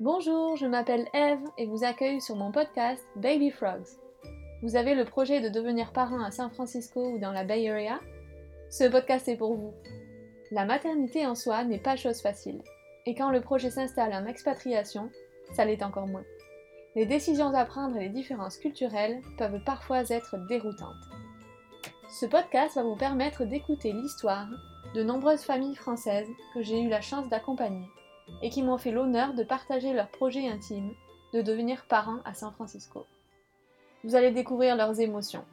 Bonjour, je m'appelle Eve et vous accueille sur mon podcast Baby Frogs. Vous avez le projet de devenir parent à San Francisco ou dans la Bay Area? Ce podcast est pour vous. La maternité en soi n'est pas chose facile, et quand le projet s'installe en expatriation, ça l'est encore moins. Les décisions à prendre et les différences culturelles peuvent parfois être déroutantes. Ce podcast va vous permettre d'écouter l'histoire de nombreuses familles françaises que j'ai eu la chance d'accompagner et qui m'ont fait l'honneur de partager leur projet intime de devenir parents à San Francisco. Vous allez découvrir leurs émotions.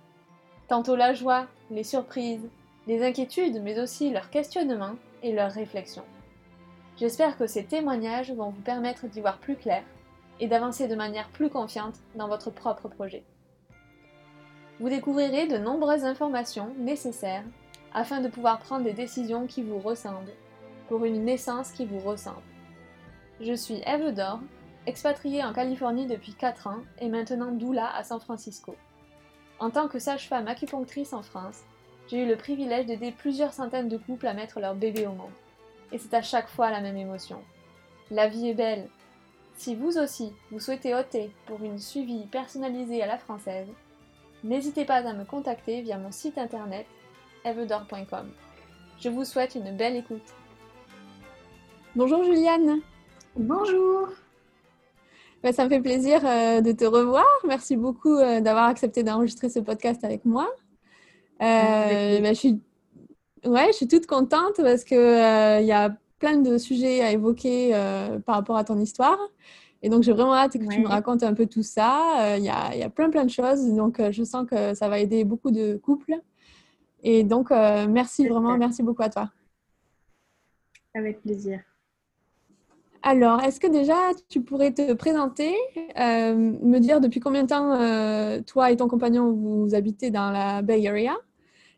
Tantôt la joie, les surprises, les inquiétudes, mais aussi leurs questionnements et leurs réflexions. J'espère que ces témoignages vont vous permettre d'y voir plus clair et d'avancer de manière plus confiante dans votre propre projet. Vous découvrirez de nombreuses informations nécessaires afin de pouvoir prendre des décisions qui vous ressemblent, pour une naissance qui vous ressemble. Je suis Eve Dor, expatriée en Californie depuis 4 ans et maintenant doula à San Francisco. En tant que sage-femme acupunctrice en France, j'ai eu le privilège d'aider plusieurs centaines de couples à mettre leur bébé au monde. Et c'est à chaque fois la même émotion. La vie est belle. Si vous aussi, vous souhaitez ôter pour une suivi personnalisée à la française, n'hésitez pas à me contacter via mon site internet evedor.com. Je vous souhaite une belle écoute. Bonjour Juliane. Bonjour. Bah, ça me fait plaisir euh, de te revoir. Merci beaucoup euh, d'avoir accepté d'enregistrer ce podcast avec moi. Euh, bah, je, suis... ouais, je suis toute contente parce qu'il il y a plein de sujets à évoquer par rapport à ton histoire. Et donc, j'ai vraiment hâte que tu me racontes un peu tout ça. Il y, a, y, a, plein, plein de choses. Donc, je sens que ça va aider beaucoup de couples. Et donc, merci vraiment, merci beaucoup à toi. Avec plaisir. Alors, est-ce que déjà tu pourrais te présenter, euh, me dire depuis combien de temps euh, toi et ton compagnon vous habitez dans la Bay Area?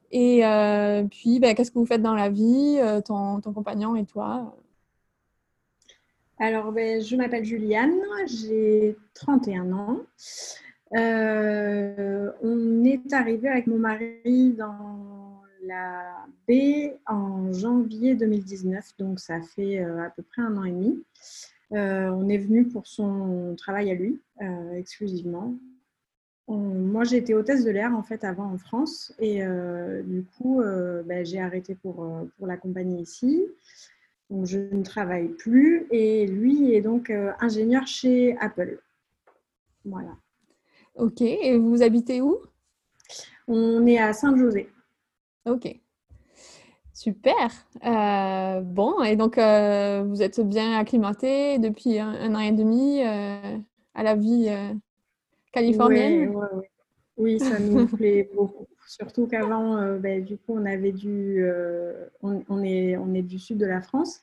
Et euh, puis, ben, qu'est-ce que vous faites dans la vie, ton, compagnon et toi? Alors, ben, je m'appelle Juliane, j'ai 31 ans. on est arrivé avec mon mari dans la B en janvier 2019, donc ça fait euh, à peu près un an et demi. Euh, on est venu pour son travail à lui, euh, exclusivement. moi, j'ai été hôtesse de l'air en fait avant en France et du coup, ben, j'ai arrêté pour, pour l'accompagner ici. Donc, je ne travaille plus et lui est donc ingénieur chez Apple. Voilà. Ok, et vous habitez où? On est à Saint-José. Ok. Super. Euh, bon, et donc euh, vous êtes bien acclimaté depuis un, an et demi euh, à la vie californienne? Oui, ça nous plaît beaucoup. Surtout qu'avant, ben, du coup, on avait dû, on, est, on est du sud de la France.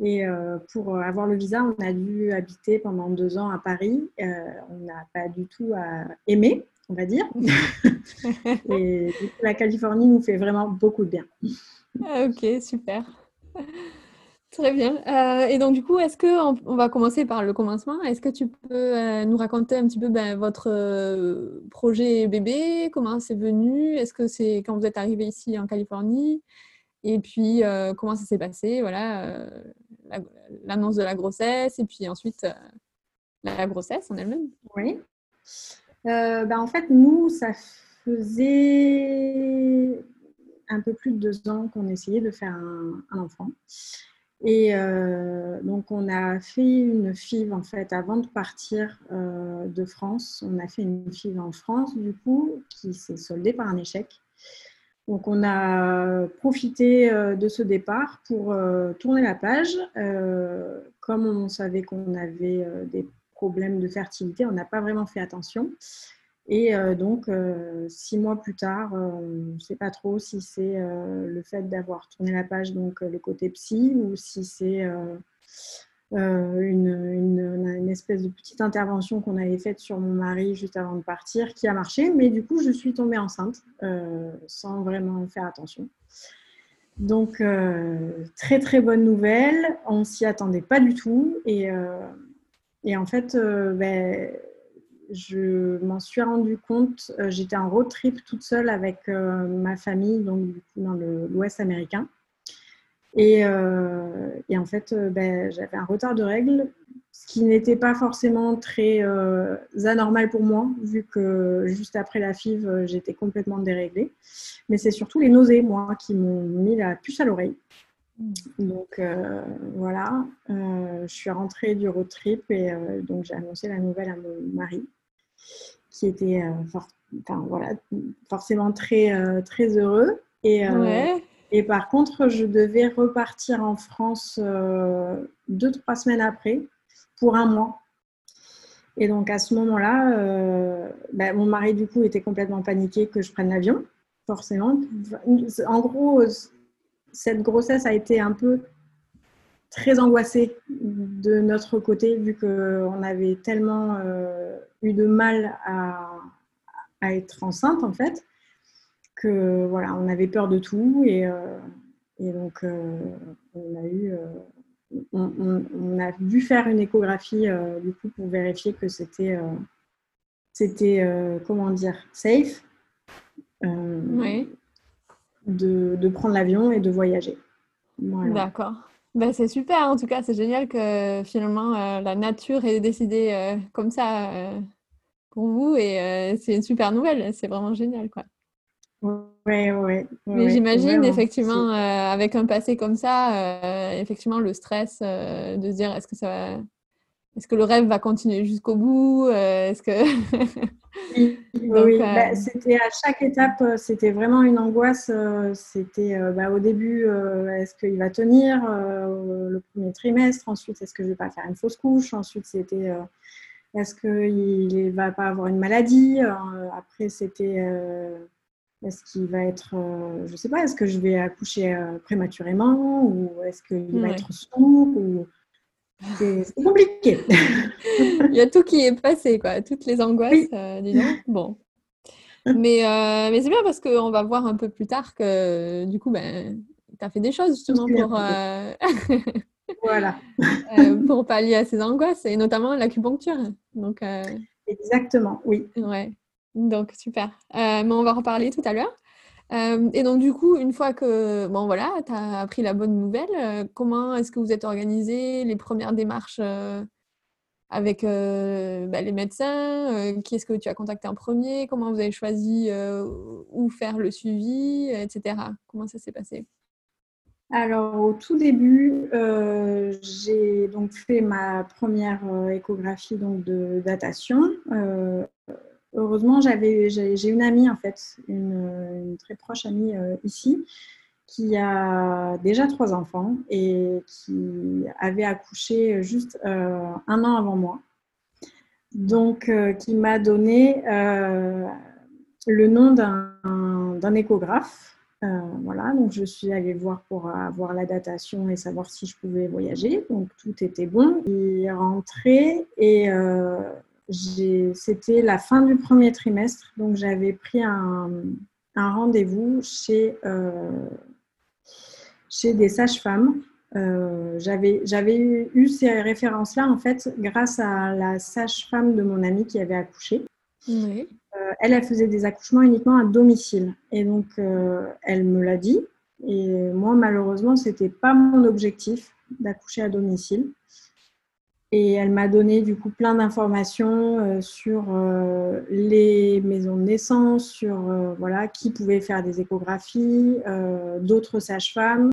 Et pour avoir le visa, on a dû habiter pendant deux ans à Paris. on n'a pas du tout aimé on va dire. et la Californie nous fait vraiment beaucoup de bien. Ah, ok, super. Très bien. Euh, et donc, du coup, est-ce qu'on on va commencer par le commencement Est-ce que tu peux euh, nous raconter un petit peu ben, votre euh, projet bébé? Comment c'est venu? Est-ce que c'est quand vous êtes arrivé ici en Californie? Et puis, comment ça s'est passé? Voilà, l'annonce de la grossesse et puis ensuite la grossesse en elle-même. Oui. Euh, bah, en fait, nous, ça faisait un peu plus de deux ans qu'on essayait de faire un, enfant. Et euh, donc, on a fait une FIV, en fait, avant de partir euh, de France. On a fait une FIV en France, du coup, qui s'est soldée par un échec. Donc, on a profité de ce départ pour tourner la page. comme on savait qu'on avait des problème de fertilité, on n'a pas vraiment fait attention. Et euh, donc, euh, six mois plus tard, euh, on ne sait pas trop si c'est le fait d'avoir tourné la page, donc le côté psy, ou si c'est une, une, espèce de petite intervention qu'on avait faite sur mon mari juste avant de partir, qui a marché. Mais du coup, je suis tombée enceinte sans vraiment faire attention. Donc, très très bonne nouvelle. On s'y attendait pas du tout. Et et en fait, euh, ben, je m'en suis rendu compte. Euh, j'étais en road trip toute seule avec euh, ma famille, donc dans l'Ouest américain. Et, en fait, ben, j'avais un retard de règles ce qui n'était pas forcément très anormal pour moi, vu que juste après la FIV, j'étais complètement déréglée. Mais c'est surtout les nausées, moi, qui m'ont mis la puce à l'oreille. Donc voilà, je suis rentrée du road trip et donc j'ai annoncé la nouvelle à mon mari, qui était enfin, voilà, forcément très, très heureux. Et, et par contre, je devais repartir en France deux, trois semaines après pour un mois. Et donc à ce moment-là, euh, bah, mon mari du coup était complètement paniqué que je prenne l'avion, forcément. En gros, cette grossesse a été un peu très angoissée de notre côté, vu qu'on avait tellement euh, eu de mal à, être enceinte en fait, que voilà, on avait peur de tout et, euh, donc on a on, a dû faire une échographie euh, du coup pour vérifier que c'était, euh, c'était euh, comment dire, safe de, prendre l'avion et de voyager. D'accord. Ben, c'est super, en tout cas, c'est génial que finalement la nature ait décidé comme ça pour vous et c'est une super nouvelle, c'est vraiment génial quoi. Ouais, ouais. Mais j'imagine effectivement euh, avec un passé comme ça, euh, effectivement le stress euh, de se dire est-ce que ça est-ce que le rêve va continuer jusqu'au bout Est-ce que oui, bah, c'était à chaque étape, c'était vraiment une angoisse. C'était bah, au début, est-ce qu'il va tenir le premier trimestre Ensuite, est-ce que je vais pas faire une fausse couche Ensuite, c'était est-ce qu'il ne va pas avoir une maladie Après, c'était est-ce qu'il va être, euh, je ne sais pas, est-ce que je vais accoucher euh, prématurément ou est-ce qu'il va être sourd ou... C'est compliqué. Il y a tout qui est passé, quoi. Toutes les angoisses, euh, disons. Bon. Mais, mais c'est bien parce qu'on va voir un peu plus tard que du coup, ben, tu as fait des choses justement pour, voilà. pour pallier à ces angoisses et notamment l'acupuncture. Donc, Exactement, oui. Ouais. Donc, super. Euh, mais on va en reparler tout à l'heure. Euh, et donc, du coup, une fois que bon, voilà, tu as appris la bonne nouvelle, euh, comment est-ce que vous êtes organisé Les premières démarches avec bah, les médecins Qui est-ce que tu as contacté en premier Comment vous avez choisi où faire le suivi, etc. Comment ça s'est passé? Alors au tout début, j'ai donc fait ma première échographie donc de datation heureusement, j'avais, j'ai, une amie, en fait, une, très proche amie euh, ici, qui a déjà trois enfants et qui avait accouché juste euh, un an avant moi. Donc, euh, qui m'a donné le nom d'un, échographe. voilà, donc je suis allée voir pour avoir la datation et savoir si je pouvais voyager. Donc tout était bon. Il est rentré et c'était la fin du premier trimestre, donc j'avais pris un, rendez-vous chez, euh, chez des sages-femmes. Euh, j'avais eu, eu, ces références-là en fait grâce à la sage-femme de mon amie qui avait accouché. Euh, elle, elle faisait des accouchements uniquement à domicile et donc elle me l'a dit. Et moi, malheureusement, c'était pas mon objectif d'accoucher à domicile. Et elle m'a donné du coup plein d'informations euh, sur euh, les maisons de naissance, sur euh, voilà, qui pouvait faire des échographies, d'autres sages-femmes.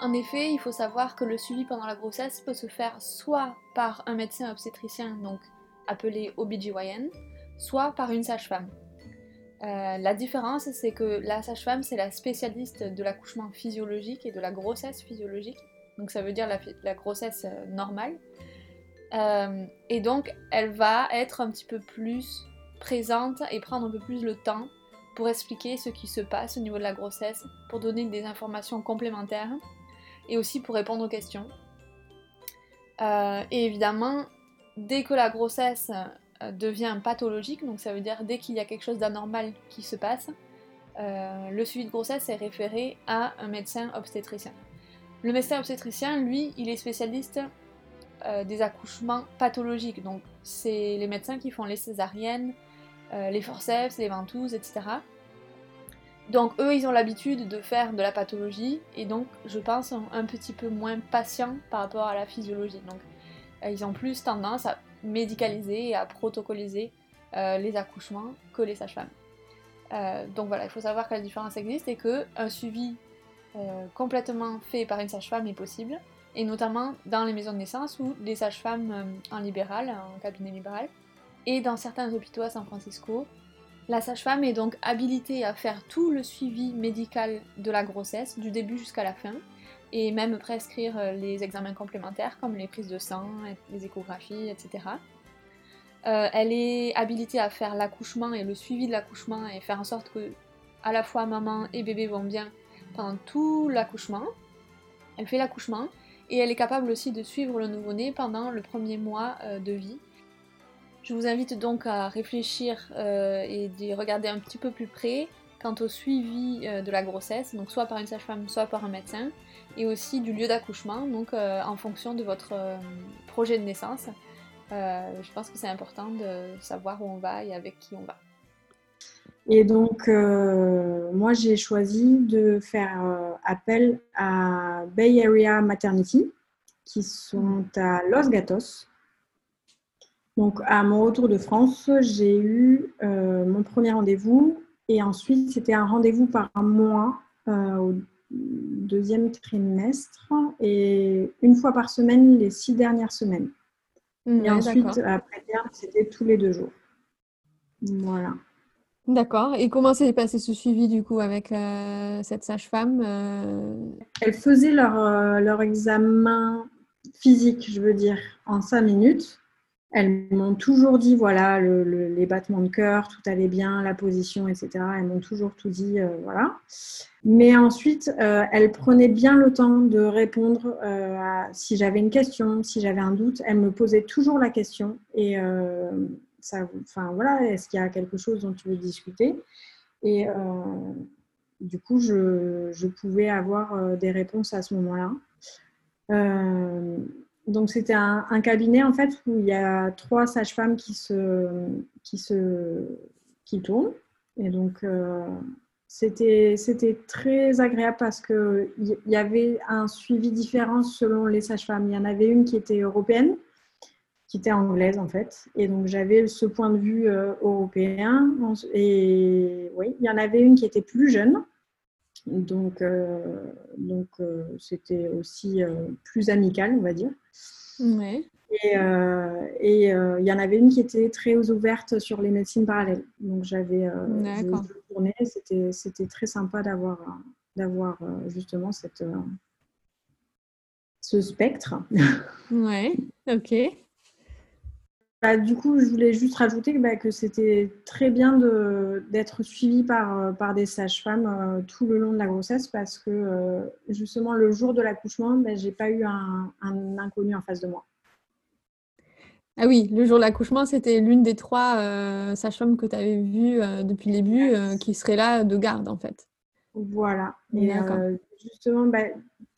En effet, il faut savoir que le suivi pendant la grossesse peut se faire soit par un médecin obstétricien, donc appelé OBGYN, soit par une sage-femme. Euh, la différence, c'est que la sage-femme, c'est la spécialiste de l'accouchement physiologique et de la grossesse physiologique. Donc ça veut dire la, grossesse euh, normale. Euh, et donc, elle va être un petit peu plus présente et prendre un peu plus le temps pour expliquer ce qui se passe au niveau de la grossesse, pour donner des informations complémentaires et aussi pour répondre aux questions. et évidemment, dès que la grossesse devient pathologique, donc ça veut dire dès qu'il y a quelque chose d'anormal qui se passe, euh, le suivi de grossesse est référé à un médecin obstétricien. Le médecin obstétricien, lui, il est spécialiste euh, des accouchements pathologiques, donc c'est les médecins qui font les césariennes, les forceps, les ventouses, etc. Donc eux, ils ont l'habitude de faire de la pathologie et donc je pense un petit peu moins patients par rapport à la physiologie. Donc euh, ils ont plus tendance à médicaliser et à protocoliser euh, les accouchements que les sages-femmes. Euh, donc voilà, il faut savoir que la différence existe et qu'un suivi complètement fait par une sage-femme est possible, et notamment dans les maisons de naissance ou les sages-femmes en libéral, en cabinet libéral, et dans certains hôpitaux à San Francisco, la sage-femme est donc habilitée à faire tout le suivi médical de la grossesse, du début jusqu'à la fin, et même prescrire euh, les examens complémentaires comme les prises de sang, les échographies, etc. Euh, elle est habilitée à faire l'accouchement et le suivi de l'accouchement et faire en sorte que à la fois maman et bébé vont bien pendant tout l'accouchement. Elle fait l'accouchement et elle est capable aussi de suivre le nouveau-né pendant le premier mois euh, de vie je vous invite donc à réfléchir et d'y regarder un petit peu plus près quant au suivi euh, de la grossesse, donc soit par une sage-femme, soit par un médecin, et aussi du lieu d'accouchement, donc euh, en fonction de votre projet de naissance. je pense que c'est important de savoir où on va et avec qui on va. Et donc, moi, j'ai choisi de faire appel à Bay Area Maternity, qui sont à Los Gatos, donc, à mon retour de France, j'ai eu euh, mon premier rendez-vous et ensuite, c'était un rendez-vous par mois euh, au deuxième trimestre et une fois par semaine les six dernières semaines. et ensuite, après c'était tous les deux jours. Voilà. D'accord. Et comment s'est passé ce suivi du coup avec euh, cette sage-femme Elle faisait leur, leur examen physique, je veux dire, en cinq minutes. Elles m'ont toujours dit, voilà, les battements de cœur, tout allait bien, la position, etc. Elles m'ont toujours tout dit, euh, voilà. Mais ensuite, euh, elles prenaient bien le temps de répondre euh, à, si j'avais une question, si j'avais un doute. Elles me posaient toujours la question. Et ça, enfin voilà, est-ce qu'il y a quelque chose dont tu veux discuter? Et du coup, je, je, pouvais avoir des réponses à ce moment-là donc c'était un, cabinet en fait où il y a trois sages-femmes qui se qui se qui tournent et donc euh, c'était c'était très agréable parce que il y, avait un suivi différent selon les sages-femmes. Il y en avait une qui était européenne, qui était anglaise en fait, et donc j'avais ce point de vue euh, européen. Et oui, il y en avait une qui était plus jeune donc, euh, donc euh, c'était aussi euh, plus amical, on va dire. Et il y en avait une qui était très ouverte sur les médecines parallèles. Donc j'avais tourné, c'était, c'était très sympa d'avoir, d'avoir justement cette, ce spectre. Ouais, ok. Bah, du coup, je voulais juste rajouter bah, que c'était très bien d'être suivi par, euh, par des sages-femmes euh, tout le long de la grossesse parce que euh, justement le jour de l'accouchement, bah, je n'ai pas eu un, inconnu en face de moi. Ah oui, le jour de l'accouchement, c'était l'une des trois sages-femmes que tu avais vues depuis le début qui serait là de garde en fait. Voilà. Et justement,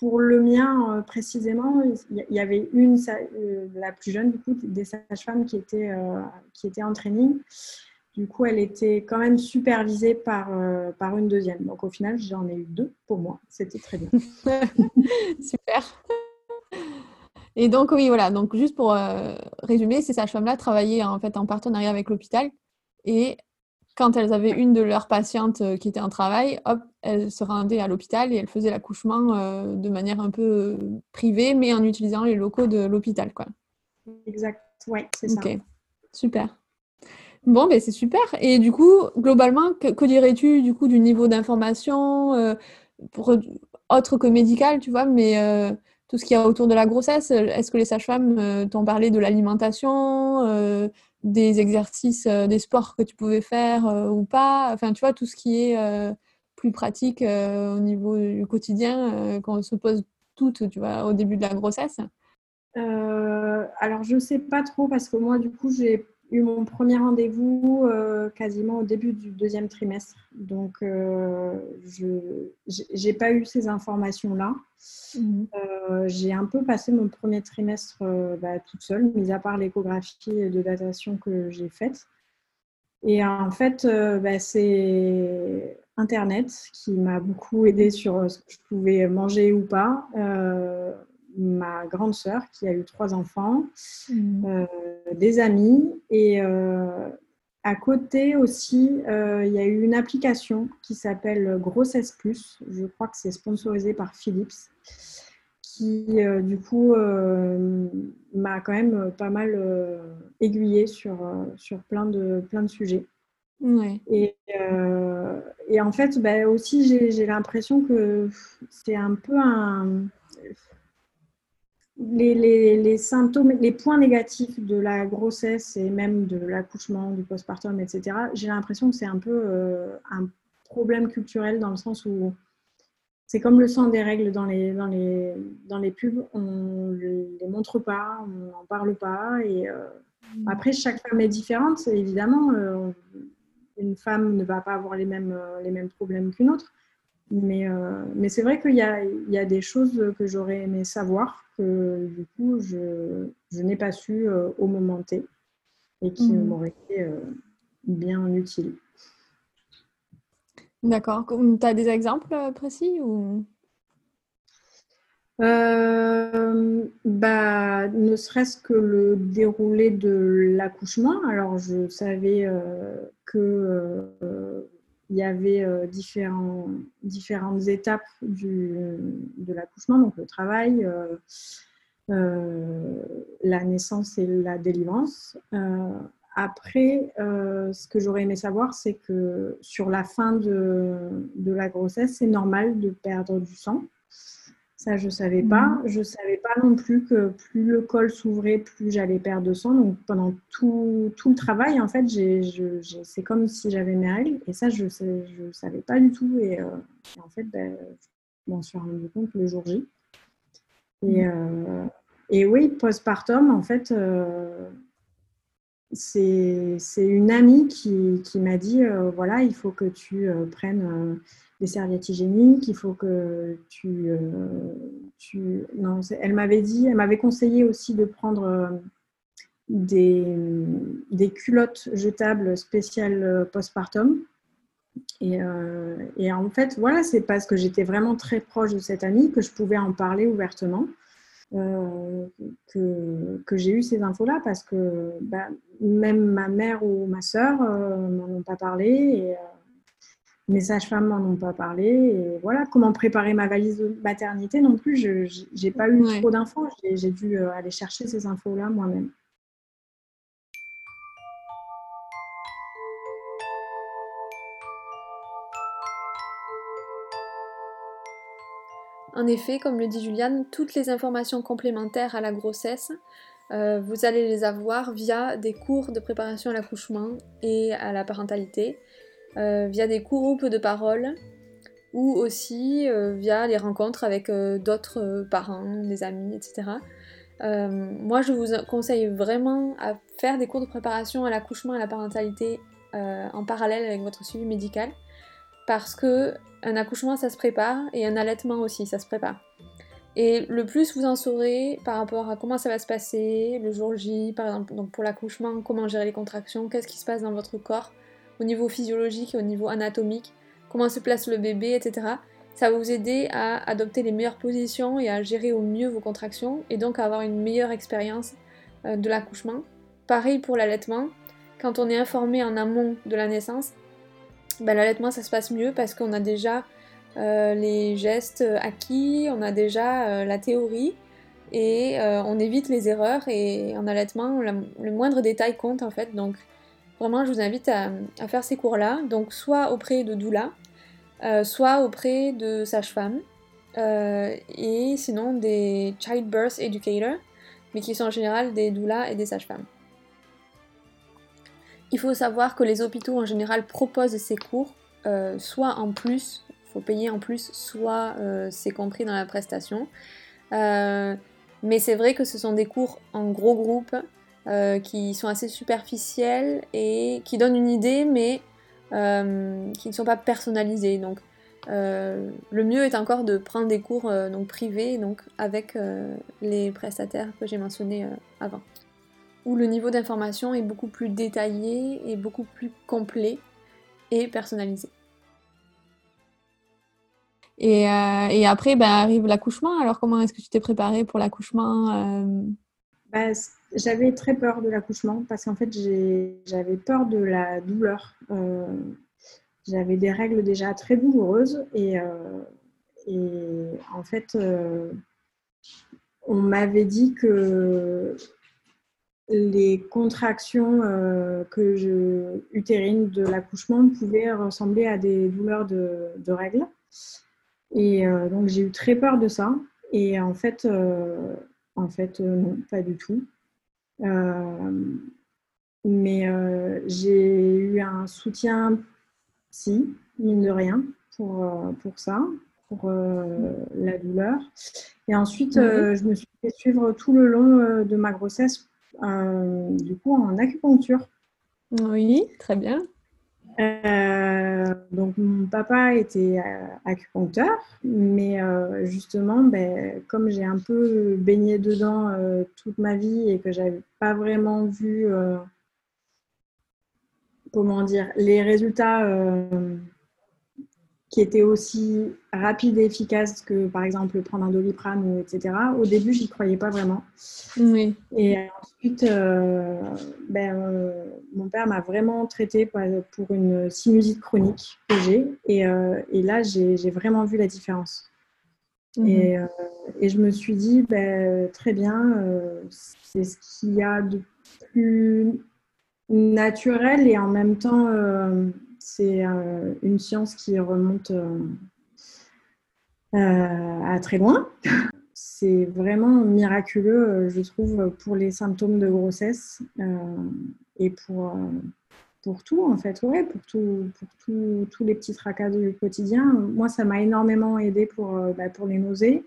pour le mien euh, précisément, il y avait une, euh, la plus jeune du coup, des sages-femmes qui était, euh, qui en training. Du coup, elle était quand même supervisée par, par une deuxième. Donc au final, j'en ai eu deux pour moi. C'était très bien. Super. Et donc oui, voilà. Donc juste pour résumer, ces sages-femmes-là travaillaient en fait en partenariat avec l'hôpital et quand elles avaient une de leurs patientes qui était en travail, hop, elles se rendaient à l'hôpital et elles faisaient l'accouchement euh, de manière un peu euh, privée, mais en utilisant les locaux de l'hôpital. Quoi. Exact, oui, c'est ça. Ok, super. Bon, ben c'est super. Et du coup, globalement, que, dirais-tu du coup du niveau d'information autre que médical, tu vois, mais tout ce qu'il y a autour de la grossesse Est-ce que les sages-femmes t'ont parlé de l'alimentation, des exercices, euh, des sports que tu pouvais faire euh, ou pas? Enfin, tu vois, tout ce qui est euh, plus pratique au niveau du quotidien, quand on se pose toutes, tu vois, au début de la grossesse? alors, je ne sais pas trop parce que moi, du coup, j'ai eu mon premier rendez-vous euh, quasiment au début du deuxième trimestre. Donc, euh, je n'ai pas eu ces informations-là. Euh, j'ai un peu passé mon premier trimestre bah, toute seule, mis à part l'échographie de datation que j'ai faite. Et en fait, bah, c'est Internet qui m'a beaucoup aidé sur ce que je pouvais manger ou pas. ma grande sœur qui a eu trois enfants, mmh. des amis et à côté aussi, il y a eu une application qui s'appelle Grossesse Plus. Je crois que c'est sponsorisé par Philips qui euh, du coup euh, m'a quand même euh, pas mal aiguillé sur, sur plein, de, plein de sujets. Et, et, en fait, bah, aussi, j'ai l'impression que c'est un peu un. Les, les, les, symptômes, les points négatifs de la grossesse et même de l'accouchement, du postpartum, etc., j'ai l'impression que c'est un peu un problème culturel dans le sens où c'est comme le sang des règles dans les, dans les, dans les pubs, on ne les montre pas, on n'en parle pas. Et euh, mm. après, chaque femme est différente, évidemment. Euh, une femme ne va pas avoir les mêmes, euh, les mêmes problèmes qu'une autre. Mais, mais c'est vrai qu'il y a, il y a des choses que j'aurais aimé savoir, que du coup, je, je n'ai pas su au moment T et qui mm. m'auraient été bien utiles. D'accord. Tu as des exemples euh, précis ou... Euh, bah, ne serait-ce que le déroulé de l'accouchement. Alors, je savais euh, que il y avait différents, différentes étapes de l'accouchement, donc le travail, la naissance et la délivrance. Après, euh, ce que j'aurais aimé savoir, c'est que sur la fin de, la grossesse, c'est normal de perdre du sang. Ça, je ne savais pas. Mhm. Je ne savais pas non plus que plus le col s'ouvrait, plus j'allais perdre de sang. Donc, pendant tout, le travail, en fait, c'est comme si j'avais mes règles. Et ça, je ne savais pas du tout. Et, euh, en fait, ben, je m'en suis rendu compte le jour J. Et, mhm. euh, et oui, postpartum, en fait c'est une amie qui, m'a dit euh, voilà, il faut que tu euh, prennes euh, des serviettes hygiéniques, il faut que tu. tu... Non, elle m'avait dit, elle m'avait conseillé aussi de prendre des, des, culottes jetables spéciales postpartum. Et, et en fait, voilà, c'est parce que j'étais vraiment très proche de cette amie que je pouvais en parler ouvertement. Euh, que, que j'ai eu ces infos-là parce que bah, même ma mère ou ma soeur euh, m'en ont pas parlé euh, mes sages-femmes m'en ont pas parlé. Et voilà, comment préparer ma valise de maternité non plus, je n'ai pas eu trop d'infos. J'ai dû aller chercher ces infos-là moi-même. En effet, comme le dit Juliane, toutes les informations complémentaires à la grossesse, euh, vous allez les avoir via des cours de préparation à l'accouchement et à la parentalité, euh, via des groupes de parole ou aussi euh, via les rencontres avec d'autres parents, des amis, etc. moi, je vous conseille vraiment à faire des cours de préparation à l'accouchement et à la parentalité en parallèle avec votre suivi médical parce que un accouchement ça se prépare et un allaitement aussi ça se prépare. Et le plus vous en saurez par rapport à comment ça va se passer le jour J, par exemple, donc pour l'accouchement, comment gérer les contractions, qu'est-ce qui se passe dans votre corps au niveau physiologique et au niveau anatomique, comment se place le bébé, etc. Ça va vous aider à adopter les meilleures positions et à gérer au mieux vos contractions et donc à avoir une meilleure expérience euh, de l'accouchement. Pareil pour l'allaitement, quand on est informé en amont de la naissance, bah, l'allaitement ça se passe mieux parce qu'on a déjà euh, les gestes acquis, on a déjà euh, la théorie et euh, on évite les erreurs et en allaitement le moindre détail compte en fait donc vraiment je vous invite à, faire ces cours là donc soit auprès de doula soit auprès de sage-femme et sinon des childbirth educators mais qui sont en général des doulas et des sages-femmes. Il faut savoir que les hôpitaux en général proposent ces cours, euh, soit en plus, il faut payer en plus, soit euh, c'est compris dans la prestation. Euh, mais c'est vrai que ce sont des cours en gros groupe qui sont assez superficiels et qui donnent une idée, mais qui ne sont pas personnalisés. Donc le mieux est encore de prendre des cours donc, privés donc, avec les prestataires que j'ai mentionnés avant où le niveau d'information est beaucoup plus détaillé et beaucoup plus complet et personnalisé. Et, après, ben, arrive l'accouchement. Alors, comment est-ce que tu t'es préparée pour l'accouchement bah, J'avais très peur de l'accouchement parce qu'en fait, j'avais peur de la douleur. j'avais des règles déjà très douloureuses et, et en fait, on m'avait dit que les contractions euh, que utérines de l'accouchement pouvaient ressembler à des douleurs de, règles. Et euh, donc j'ai eu très peur de ça. Et en fait, euh, en fait non, pas du tout. Mais j'ai eu un soutien psy, mine de rien, pour, pour ça, pour la douleur. Et ensuite, je me suis fait suivre tout le long de ma grossesse euh, du coup en acupuncture. Oui, très bien. Euh, donc mon papa était euh, acupuncteur, mais justement, ben, comme j'ai un peu baigné dedans toute ma vie et que j'avais pas vraiment vu, comment dire, les résultats qui était aussi rapide et efficace que par exemple prendre un doliprane ou etc. Au début, j'y croyais pas vraiment. Oui. Et ensuite, euh, ben, euh, mon père m'a vraiment traité pour une sinusite chronique que j'ai. Et, euh, et, là, j'ai vraiment vu la différence. Mhm. Et, et, je me suis dit, ben, très bien, c'est ce qu'il y a de plus naturel et en même temps c'est euh, une science qui remonte euh, euh, à très loin. C'est vraiment miraculeux, je trouve, pour les symptômes de grossesse et pour, tout, en fait, pour, tout, pour tous les petits tracas du quotidien. Moi, ça m'a énormément aidé pour, bah, les nausées,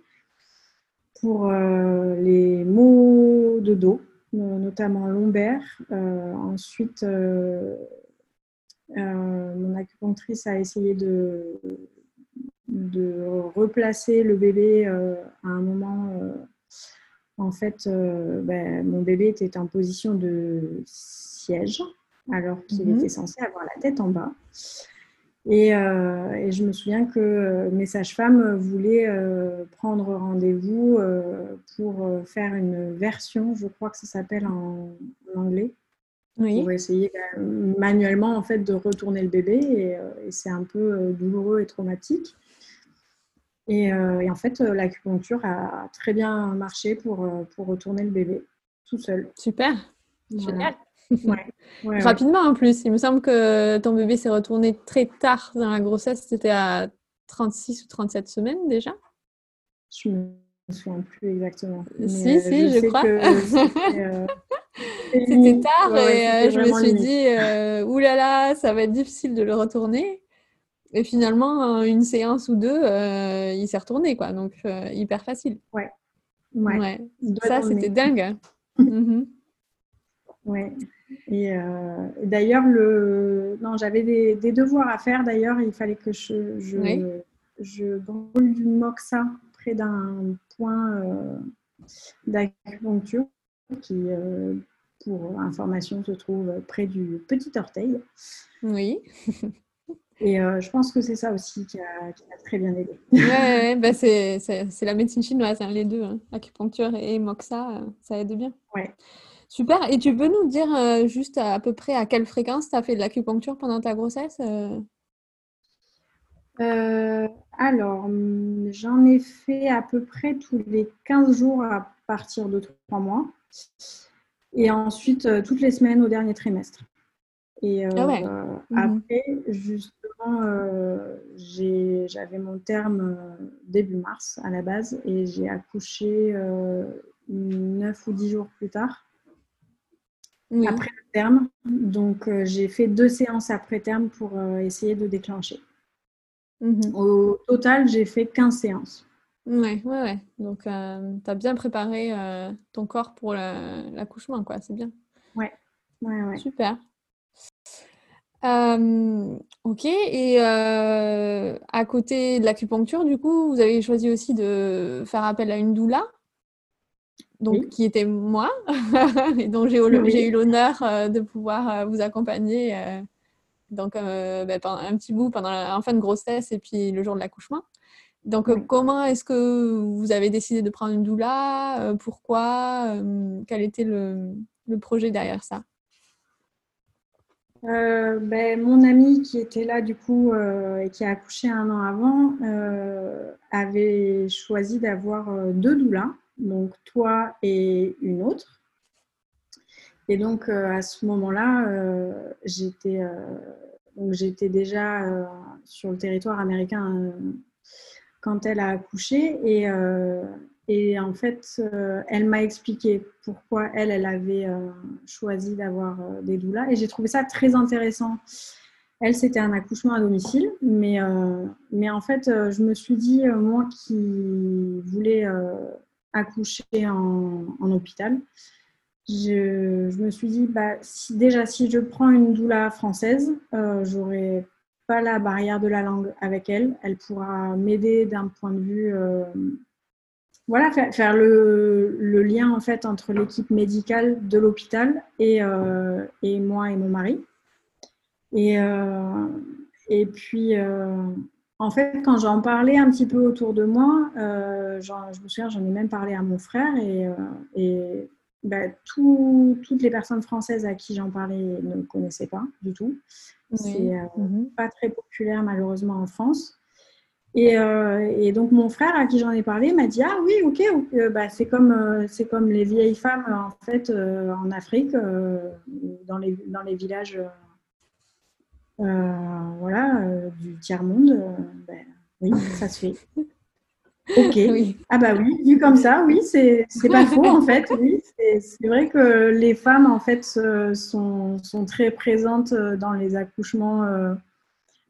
pour les maux de dos, notamment lombaires. ensuite, euh, mon acupunctrice a essayé de, de replacer le bébé euh, à un moment. Euh, en fait, ben, mon bébé était en position de siège alors qu'il mhm. était censé avoir la tête en bas. Et, et, je me souviens que mes sages-femmes voulaient prendre rendez-vous pour faire une version, je crois que ça s'appelle en, anglais, oui. pour essayer manuellement en fait de retourner le bébé et, euh, c'est un peu euh, douloureux et traumatique. Et, euh, et en fait, l'acupuncture a très bien marché pour, pour retourner le bébé tout seul. Super, génial. Rapidement en plus, il me semble que ton bébé s'est retourné très tard dans la grossesse, c'était à 36 ou 37 semaines déjà? Je me souviens plus exactement. si, si, je, crois. C'était tard et euh, je me suis dit, euh, oulala, ça va être difficile de le retourner. Et finalement, une séance ou deux, euh, il s'est retourné, quoi. Donc, hyper facile. Ouais. Ouais. Ça, c'était dingue. Hein. Mhm. Ouais. Et d'ailleurs, le... non, j'avais des, devoirs à faire. D'ailleurs, il fallait que je, je, je brûle du moxa près d'un point d'acupuncture qui, pour information, se trouve près du petit orteil. Oui. Et euh, je pense que c'est ça aussi qui a, très bien aidé. Ouais, bah c'est, la médecine chinoise, hein, les deux, hein. acupuncture et moxa, euh, ça aide bien. Ouais. Super. Et tu peux nous dire euh, juste à, peu près à quelle fréquence tu as fait de l'acupuncture pendant ta grossesse Alors, j'en ai fait à peu près tous les 15 jours à partir de 3 mois. Et ensuite, euh, toutes les semaines au dernier trimestre. Et euh, ah mhm. après, justement, euh, j'avais mon terme début mars à la base et j'ai accouché neuf ou dix jours plus tard. Après le terme. Donc, j'ai fait deux séances après terme pour essayer de déclencher. Mhm. Au total, j'ai fait 15 séances. Ouais, ouais, ouais. Donc, euh, tu as bien préparé euh, ton corps pour l'accouchement, quoi. C'est bien. Ouais, ouais, ouais. Super. Euh, ok. Et à côté de l'acupuncture, du coup, vous avez choisi aussi de faire appel à une doula, donc qui était moi, et dont j'ai eu l'honneur de pouvoir vous accompagner. donc, ben, un petit bout pendant en fin de grossesse et puis le jour de l'accouchement. Donc, comment est-ce que vous avez décidé de prendre une doula Pourquoi Quel était le, projet derrière ça? Ben, mon ami qui était là du coup et qui a accouché un an avant avait choisi d'avoir deux doulas, donc toi et une autre. Et donc à ce moment-là, j'étais j'étais déjà sur le territoire américain quand elle a accouché et, euh, en fait, euh, elle m'a expliqué pourquoi elle, avait euh, choisi d'avoir des doulas et j'ai trouvé ça très intéressant. Elle, c'était un accouchement à domicile, mais, mais en fait, je me suis dit, moi qui voulais accoucher en, hôpital, je, me suis dit, bah, si, déjà, si je prends une doula française, j'aurais pas la barrière de la langue avec elle. Elle pourra m'aider d'un point de vue, euh, voilà, faire, le, lien en fait entre l'équipe médicale de l'hôpital et, euh, moi et mon mari. Et, euh, puis, en fait, quand j'en parlais un petit peu autour de moi, je me souviens, j'en ai même parlé à mon frère et bah, toutes les personnes françaises à qui j'en parlais ne connaissaient pas du tout. C'est euh, mhm. pas très populaire malheureusement en France. Euh, et, donc mon frère à qui j'en ai parlé m'a dit ah oui ok, euh, bah, c'est comme c'est comme les vieilles femmes en fait en Afrique dans les dans les villages voilà du tiers monde ben, oui ça se fait Ok. Ah bah oui, vu comme ça, oui, c'est pas faux en fait. Oui, c'est vrai que les femmes en fait sont, sont, très présentes euh, dans les accouchements euh,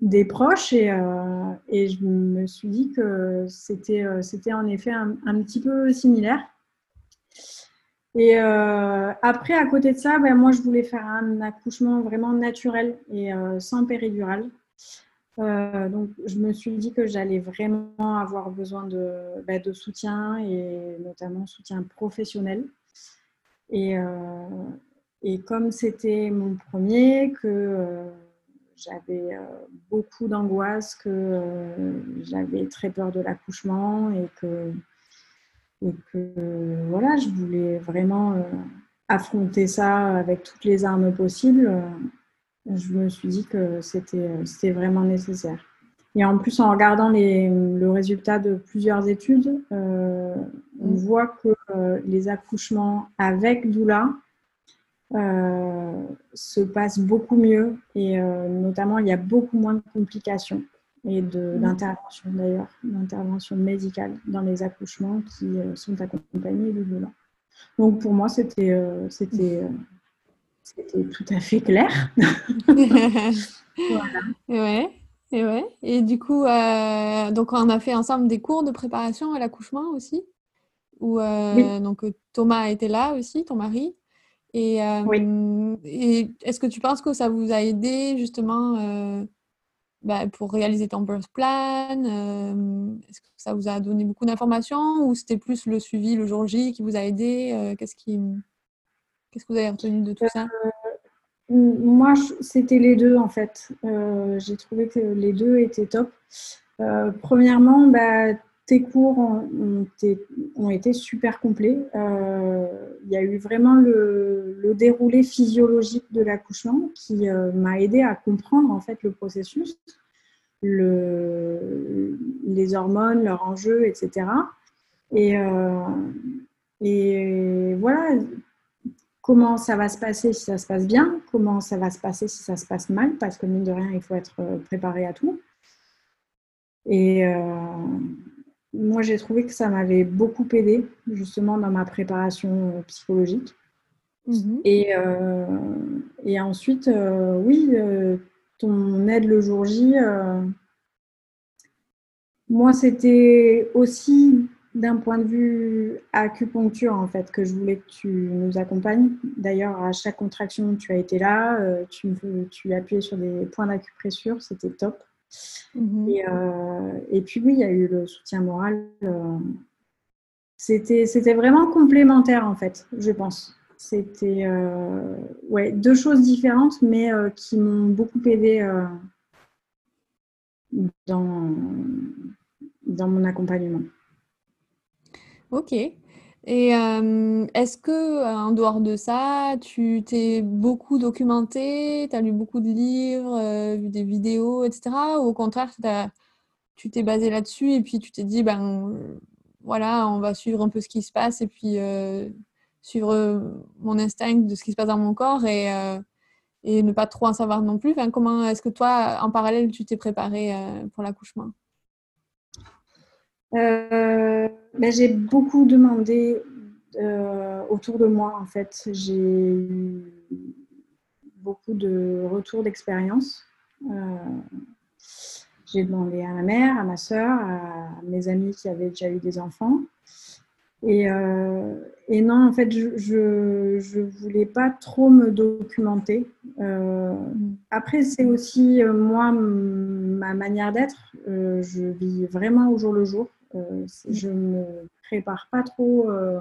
des proches et, euh, et, je me suis dit que c'était c'était en effet un, un, petit peu similaire. Et après, à côté de ça, ben, moi, je voulais faire un accouchement vraiment naturel et sans péridurale. Euh, donc, je me suis dit que j'allais vraiment avoir besoin de, bah, soutien et notamment soutien professionnel. Et, euh, comme c'était mon premier, que euh, j'avais beaucoup d'angoisse, que j'avais très peur de l'accouchement et que, et que voilà, je voulais vraiment affronter ça avec toutes les armes possibles je me suis dit que c'était vraiment nécessaire. Et en plus, en regardant les, le résultat de plusieurs études, euh, on voit que euh, les accouchements avec doula euh, se passent beaucoup mieux et notamment il y a beaucoup moins de complications et mmh. d'intervention d'ailleurs, d'intervention médicale dans les accouchements qui sont accompagnés de doula. Donc pour moi, c'était c'était tout à fait clair. voilà. Et ouais. Et ouais. Et du coup, euh, donc on a fait ensemble des cours de préparation à l'accouchement aussi. Où euh, donc Thomas était là aussi, ton mari. Et, euh, oui. et est-ce que tu penses que ça vous a aidé justement bah, pour réaliser ton birth plan Est-ce que ça vous a donné beaucoup d'informations ou c'était plus le suivi le jour J qui vous a aidé Qu'est-ce qui Qu'est-ce que vous avez retenu de tout ça euh, Moi, c'était les deux en fait. Euh, j'ai trouvé que les deux étaient top. Euh, premièrement, bah, tes cours ont, été super complets. Il y a eu vraiment le, déroulé physiologique de l'accouchement qui m'a aidé à comprendre en fait le processus, le, les hormones, leurs enjeux, etc. Et, et voilà, comment ça va se passer si ça se passe bien, comment ça va se passer si ça se passe mal, parce que mine de rien, il faut être euh, préparé à tout. Et euh, moi, j'ai trouvé que ça m'avait beaucoup aidé, justement, dans ma préparation euh, psychologique. Mhm. Et, et, ensuite, oui, ton aide le jour J, moi, c'était aussi d'un point de vue acupuncture, en fait, que je voulais que tu nous accompagnes. D'ailleurs, à chaque contraction, tu as été là, euh, tu, tu appuyé sur des points d'acupressure, c'était top. Mhm. Euh, et, puis oui, il y a eu le soutien moral. Euh, c'était, c'était vraiment complémentaire, en fait, je pense. C'était ouais, deux choses différentes, mais qui m'ont beaucoup aidé dans, dans mon accompagnement. Ok. Et est-ce que en dehors de ça, tu t'es beaucoup documenté, tu as lu beaucoup de livres, vu des vidéos, etc. Ou au contraire, tu t'es basé là-dessus et puis tu t'es dit, ben voilà, on va suivre un peu ce qui se passe et puis suivre mon instinct de ce qui se passe dans mon corps et, et ne pas trop en savoir non plus. Comment est-ce que toi, en parallèle, tu t'es préparé pour l'accouchement? Euh, ben, J'ai beaucoup demandé euh, autour de moi, en fait. J'ai eu beaucoup de retours d'expérience. Euh, j'ai demandé à ma mère, à ma soeur, à mes amis qui avaient déjà eu des enfants. Et, et non, en fait, je ne voulais pas trop me documenter. Après, c'est aussi moi, ma manière d'être. je vis vraiment au jour le jour. Euh, je ne me prépare pas trop euh,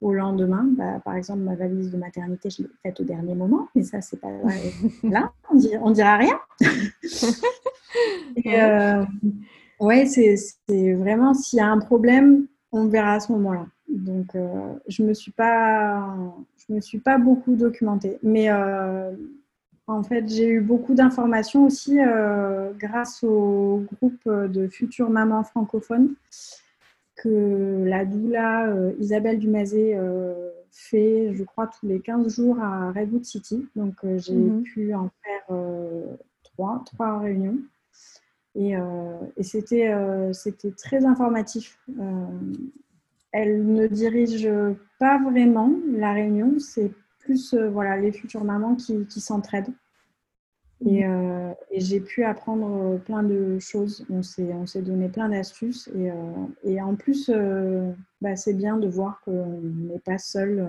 au lendemain. Bah, par exemple, ma valise de maternité, je l'ai faite au dernier moment, mais ça, c'est pas là. On dira, on dira rien. Et, euh, ouais, c'est vraiment s'il y a un problème, on verra à ce moment-là. Donc, je me suis pas, je me suis pas beaucoup documentée, mais en fait, j'ai eu beaucoup d'informations aussi euh, grâce au groupe de futures mamans francophones que la doula euh, Isabelle Dumazé euh, fait, je crois, tous les 15 jours à Redwood City. Donc, j'ai mhm. pu en faire trois, trois réunions. Et, et c'était très informatif. elle ne dirige pas vraiment la réunion, c'est plus voilà, les futures mamans qui, qui s'entraident. Et, mhm. euh, et j'ai pu apprendre euh, plein de choses. On s'est donné plein d'astuces. Et, euh, et, en plus, bah, c'est bien de voir qu'on n'est pas seul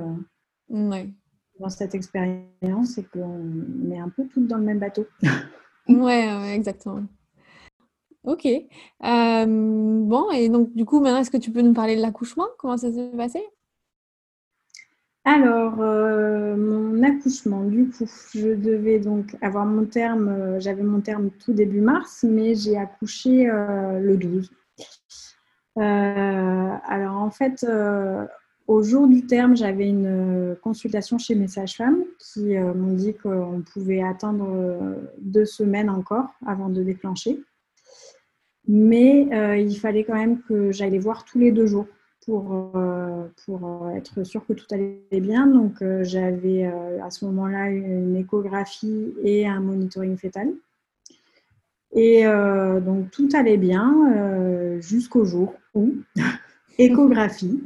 dans cette expérience et qu'on est un peu toutes dans le même bateau. ouais, ouais, exactement. Ok. bon, et donc du coup, maintenant, est-ce que tu peux nous parler de l'accouchement? Comment ça s'est passé? Alors, euh, mon accouchement, du coup, je devais donc avoir mon terme, euh, j'avais mon terme tout début mars, mais j'ai accouché euh, le 12. alors, en fait, au jour du terme, j'avais une consultation chez mes sages-femmes qui m'ont dit qu'on pouvait attendre deux semaines encore avant de déclencher. Mais il fallait quand même que j'aille les voir tous les deux jours pour, euh, pour euh, être sûr que tout allait bien. Donc, euh, j'avais à ce moment-là une échographie et un monitoring fœtal. Et donc, tout allait bien jusqu'au jour où, échographie,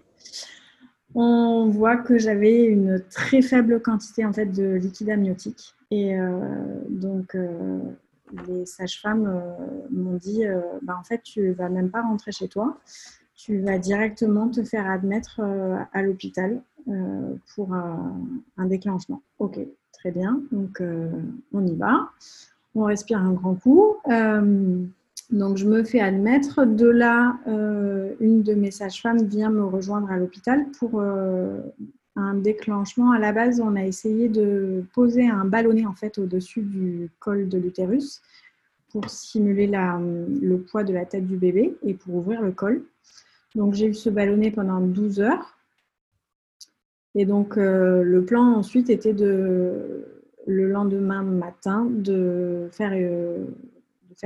on voit que j'avais une très faible quantité en fait, de liquide amniotique. Et donc, les sages-femmes m'ont dit bah, en fait, tu vas même pas rentrer chez toi tu vas directement te faire admettre euh, à l'hôpital euh, pour un, déclenchement. Ok, très bien. Donc, euh, on y va. On respire un grand coup. donc, je me fais admettre. De là, une de mes sages-femmes vient me rejoindre à l'hôpital pour un déclenchement. À la base, on a essayé de poser un ballonnet en fait au-dessus du col de l'utérus pour simuler le poids de la tête du bébé et pour ouvrir le col. Donc j'ai eu ce ballonnet pendant 12 heures. Et donc euh, le plan ensuite était de le lendemain matin de faire, euh,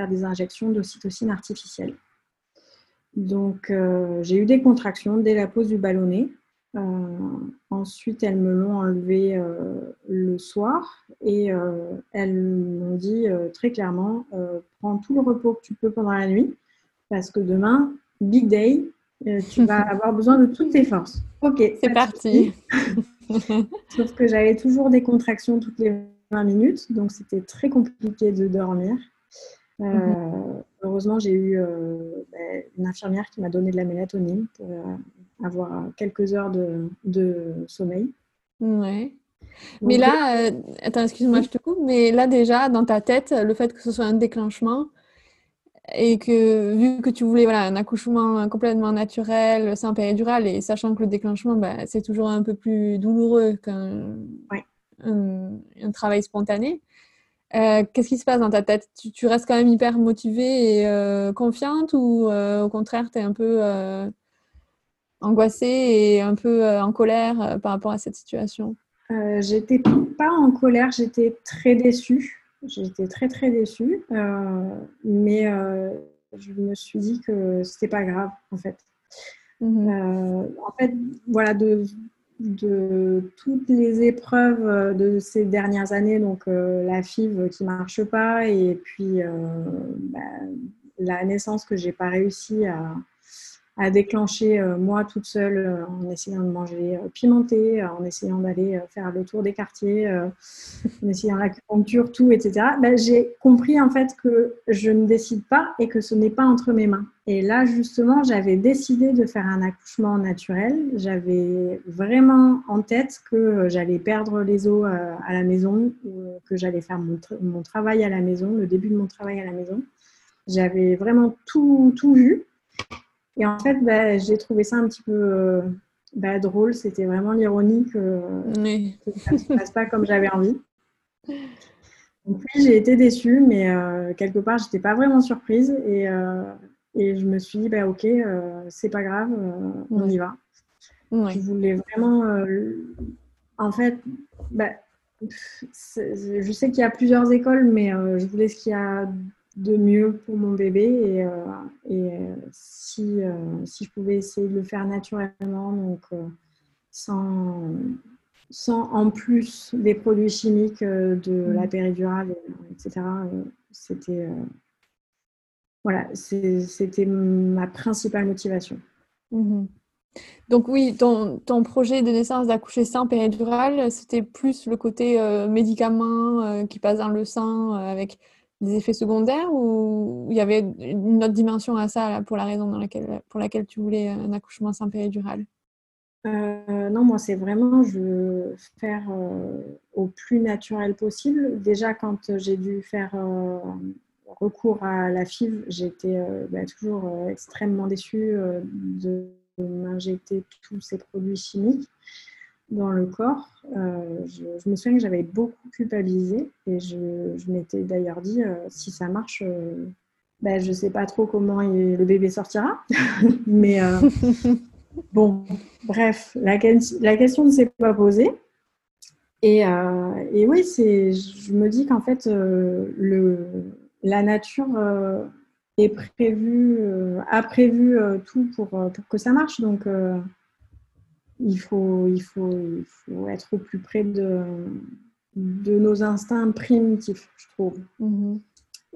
des injections d'ocytocine artificielle. Donc euh, j'ai eu des contractions dès la pose du ballonnet. ensuite, elles me l'ont enlevé le soir et elles m'ont dit très clairement prends tout le repos que tu peux pendant la nuit parce que demain, big day, euh, tu vas avoir besoin de toutes tes forces. Ok, c'est parti. Sauf que j'avais toujours des contractions toutes les 20 minutes, donc c'était très compliqué de dormir. Euh, mhm. Heureusement, j'ai eu euh, ben, une infirmière qui m'a donné de la mélatonine pour avoir quelques heures de, sommeil. Ouais. mais là, attends, excuse-moi, je te coupe, mais là déjà, dans ta tête, le fait que ce soit un déclenchement, et que vu que tu voulais voilà, un accouchement complètement naturel, sans péridural, et sachant que le déclenchement, bah, c'est toujours un peu plus douloureux qu'un un, travail spontané, Qu'est-ce qui se passe dans ta tête? Tu, restes quand même hyper motivée et confiante ou au contraire, tu es un peu angoissée et un peu en colère par rapport à cette situation? J'étais pas en colère, j'étais très déçue. J'étais très très déçue, mais je me suis dit que c'était pas grave en fait. Mmh en fait, voilà, de, de toutes les épreuves euh, de ces dernières années, donc euh, la FIV qui marche pas et puis euh, bah, la naissance que j'ai pas réussi à, à déclencher euh, moi toute seule euh, en essayant de manger euh, pimenté, en essayant d'aller faire le tour des quartiers, en essayant l'acupuncture, tout, etc. Ben, j'ai compris en fait que je ne décide pas et que ce n'est pas entre mes mains. Et là, justement, j'avais décidé de faire un accouchement naturel. J'avais vraiment en tête que j'allais perdre les os à la maison, que j'allais faire mon, mon, travail à la maison, le début de mon travail à la maison. J'avais vraiment tout, tout vu. Et en fait, bah, j'ai trouvé ça un petit peu euh, bah, drôle. C'était vraiment l'ironie que, ça ne se passe pas comme j'avais envie. Donc oui, j'ai été déçue, mais euh, quelque part, je n'étais pas vraiment surprise. Et, euh, et, je me suis dit, bah, ok, c'est pas grave, on y va. Je voulais vraiment... en fait, bah, je sais qu'il y a plusieurs écoles, mais je voulais ce qu'il y a de mieux pour mon bébé et, euh, et euh, si, euh, si je pouvais essayer de le faire naturellement, donc sans, sans en plus des produits chimiques de la mmh. péridurale, etc. C'était voilà, c'était ma principale motivation. Mmh donc oui, ton, ton, projet de naissance d'accoucher sans péridurale, c'était plus le côté médicament qui passe dans le sang avec des effets secondaires ou il y avait une autre dimension à ça pour la raison pour laquelle tu voulais un accouchement sans péridurale euh, non, moi, c'est vraiment, je veux faire euh, au plus naturel possible. Déjà, quand j'ai dû faire euh, recours à la FIV, j'étais bah, toujours extrêmement déçue de m'injecter tous ces produits chimiques dans le corps. Euh, je, me souviens que j'avais beaucoup culpabilisé et je, m'étais d'ailleurs dit euh, si ça marche, euh, ben, je ne sais pas trop comment le bébé sortira. Mais bon, bref, la, la question ne s'est pas posée. Et, et oui, je me dis qu'en fait, le, la nature est prévue, a prévu tout pour, pour, que ça marche. Donc, il faut, il faut, il faut être au plus près de, de nos instincts primitifs, je trouve. Mhm.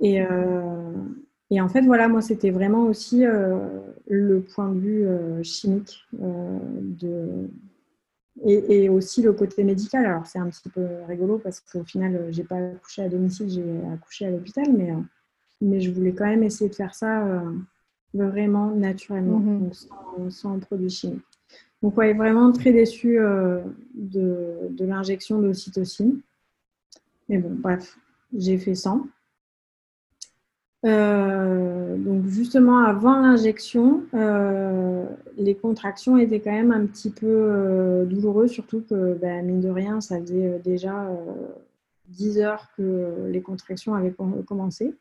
Et, euh, et, en fait, voilà, moi, c'était vraiment aussi euh, le point de vue euh, chimique de, et, et, aussi le côté médical. Alors, c'est un petit peu rigolo parce qu'au final, j'ai pas accouché à domicile, j'ai accouché à l'hôpital, mais, mais je voulais quand même essayer de faire ça vraiment naturellement, mhm. sans, sans produits chimiques. Donc, ouais, vraiment très déçue euh, de, de l'injection d'ocytocine. Mais bon, bref, j'ai fait 100. Euh, donc justement, avant l'injection, euh, les contractions étaient quand même un petit peu douloureuses, surtout que, ben, mine de rien, ça faisait déjà 10 heures que les contractions avaient commencé.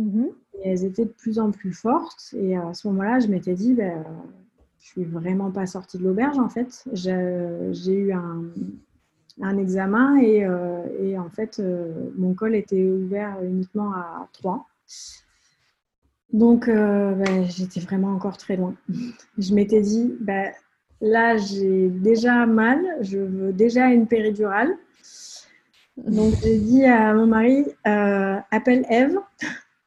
Mm-hmm. Et elles étaient de plus en plus fortes. Et à ce moment-là, je m'étais dit, ben, je suis vraiment pas sortie de l'auberge en fait. J'ai eu un, examen et, euh, et en fait, euh, mon col était ouvert uniquement à 3. Donc, euh, ben, j'étais vraiment encore très loin. Je m'étais dit, ben, là, j'ai déjà mal, je veux déjà une péridurale. Donc, j'ai dit à mon mari, appelle Eve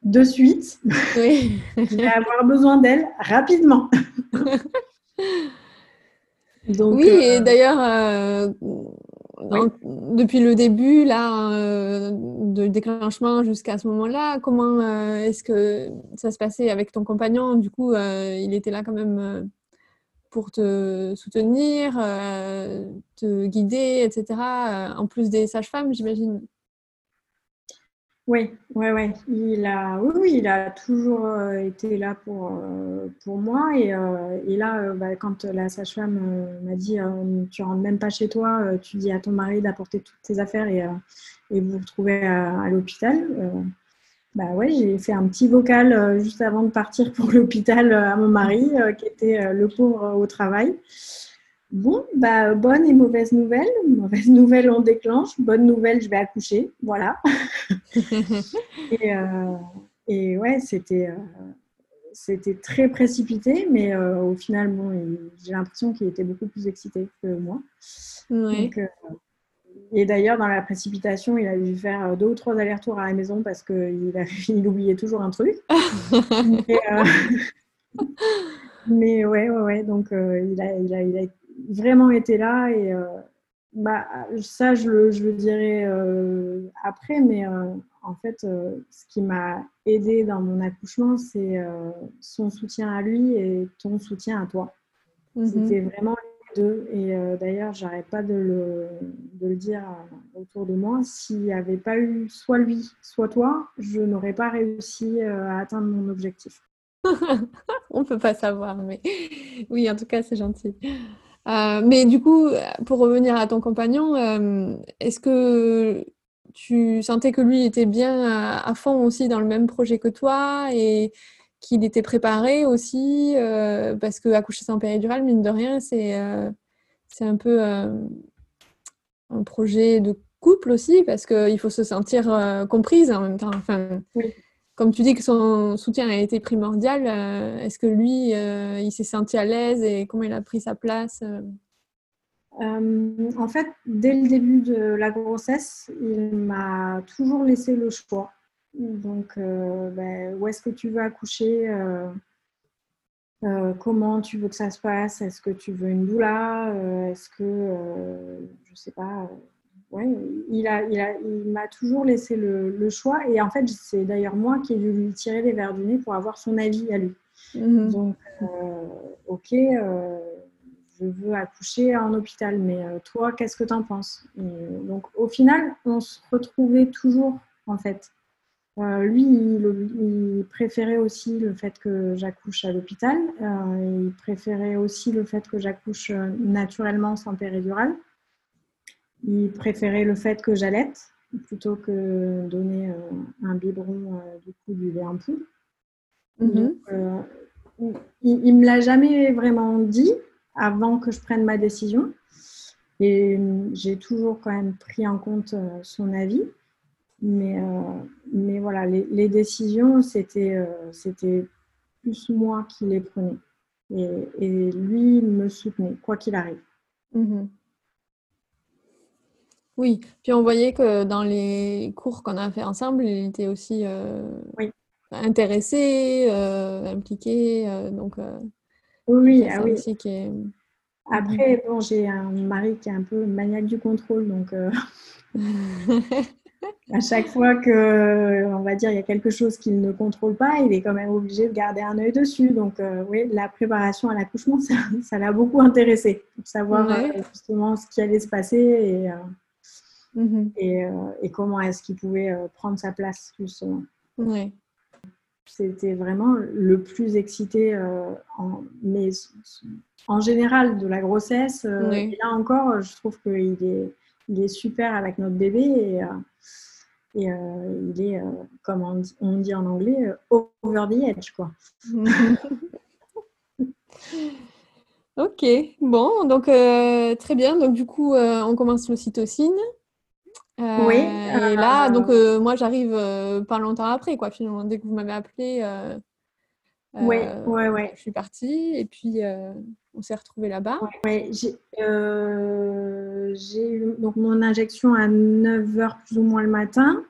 de suite. Oui. je vais avoir besoin d'elle rapidement. oui, et euh, d'ailleurs, euh, depuis le début là, euh, de déclenchement jusqu'à ce moment-là, comment est-ce que ça se passait avec ton compagnon? Du coup, il était là quand même pour te soutenir, te guider, etc. en plus des sages-femmes, j'imagine? Oui, ouais, ouais. Il a, oui, il a toujours euh, été là pour, euh, pour moi. Et, euh, là, bah, quand la sage-femme m'a dit Tu rentres même pas chez toi, tu dis à ton mari d'apporter toutes tes affaires et, et vous vous retrouvez à, l'hôpital. bah ouais, j'ai fait un petit vocal juste avant de partir pour l'hôpital à mon mari, qui était le pauvre au travail. Bon, bah, bonne et mauvaise nouvelle. Mauvaise nouvelle, on déclenche. Bonne nouvelle, je vais accoucher. Voilà. et, euh, et, ouais, c'était, euh, c'était très précipité, mais euh, au final, bon, j'ai l'impression qu'il était beaucoup plus excité que moi. et d'ailleurs, dans la précipitation, il a dû faire deux ou trois allers-retours à la maison parce qu'il il oubliait toujours un truc. mais, ouais, ouais, ouais. Donc, il, a, il, a, il a vraiment été là et euh, bah, ça, je le, je le dirai euh, après, mais euh, en fait, ce qui m'a aidé dans mon accouchement, c'est son soutien à lui et ton soutien à toi. Mhm. C'était vraiment les deux. Et d'ailleurs, j'arrête pas de le, de le, dire autour de moi. S'il n'y avait pas eu soit lui, soit toi, je n'aurais pas réussi à atteindre mon objectif. On ne peut pas savoir, mais oui, en tout cas, c'est gentil. Euh, mais du coup, pour revenir à ton compagnon, euh, est-ce que tu sentais que lui était bien à, fond aussi dans le même projet que toi et qu'il était préparé aussi euh, Parce que accoucher sans péridurale, mine de rien, c'est c'est un peu un projet de couple aussi parce qu'il faut se sentir comprise en même temps. Oui comme tu dis que son soutien a été primordial, euh, est-ce que lui, euh, il s'est senti à l'aise et comment il a pris sa place euh? En fait, dès le début de la grossesse, il m'a toujours laissé le choix. Donc, ben, où est-ce que tu veux accoucher Comment tu veux que ça se passe? Est-ce que tu veux une doula? Est-ce que, je ne sais pas, ouais, il a, il a, il m'a toujours laissé le, choix. Et en fait, c'est d'ailleurs moi qui ai dû lui tirer les verres du nez pour avoir son avis à lui. Mhm. Donc, euh, ok, euh, je veux accoucher en hôpital, mais euh, toi, qu'est-ce que tu en penses Donc, au final, on se retrouvait toujours, en fait. lui, il, préférait aussi le fait que j'accouche à l'hôpital. il préférait aussi le fait que j'accouche naturellement sans péridurale. Il préférait le fait que j'allaite plutôt que donner euh, un biberon euh, du coup du lait en poudre. Mhm. Euh, il, ne me l'a jamais vraiment dit avant que je prenne ma décision. Et j'ai toujours quand même pris en compte son avis. Mais, mais voilà, les, décisions, c'était c'était plus moi qui les prenais. Et, et lui me soutenait, quoi qu'il arrive. Mhm. Oui, puis on voyait que dans les cours qu'on a fait ensemble, il était aussi euh, intéressé, euh, impliqué. Euh, donc, oui, ah oui. Après, bon, j'ai un mari qui est un peu maniaque du contrôle, donc à chaque fois que, on va dire, il y a quelque chose qu'il ne contrôle pas, il est quand même obligé de garder un œil dessus. Donc, oui, la préparation à l'accouchement, ça l'a beaucoup intéressé pour savoir justement ce qui allait se passer et Mhm. Euh, et, comment est-ce qu'il pouvait euh, prendre sa place, justement. C'était vraiment le plus excité, euh, en, mais en général, de la grossesse. Et là encore, je trouve qu'il est, il est super avec notre bébé et, et il est, comme on dit, en anglais, over the edge. Quoi. ok, bon, donc très bien. Donc du coup, on commence l'ocytocine oui. Et là, donc euh, moi j'arrive euh, pas longtemps après, quoi, finalement. Dès que vous m'avez appelé, euh, oui, ouais, ouais. je suis partie et puis on s'est retrouvés là-bas. Ouais, j'ai eu donc mon injection à 9h plus ou moins le matin.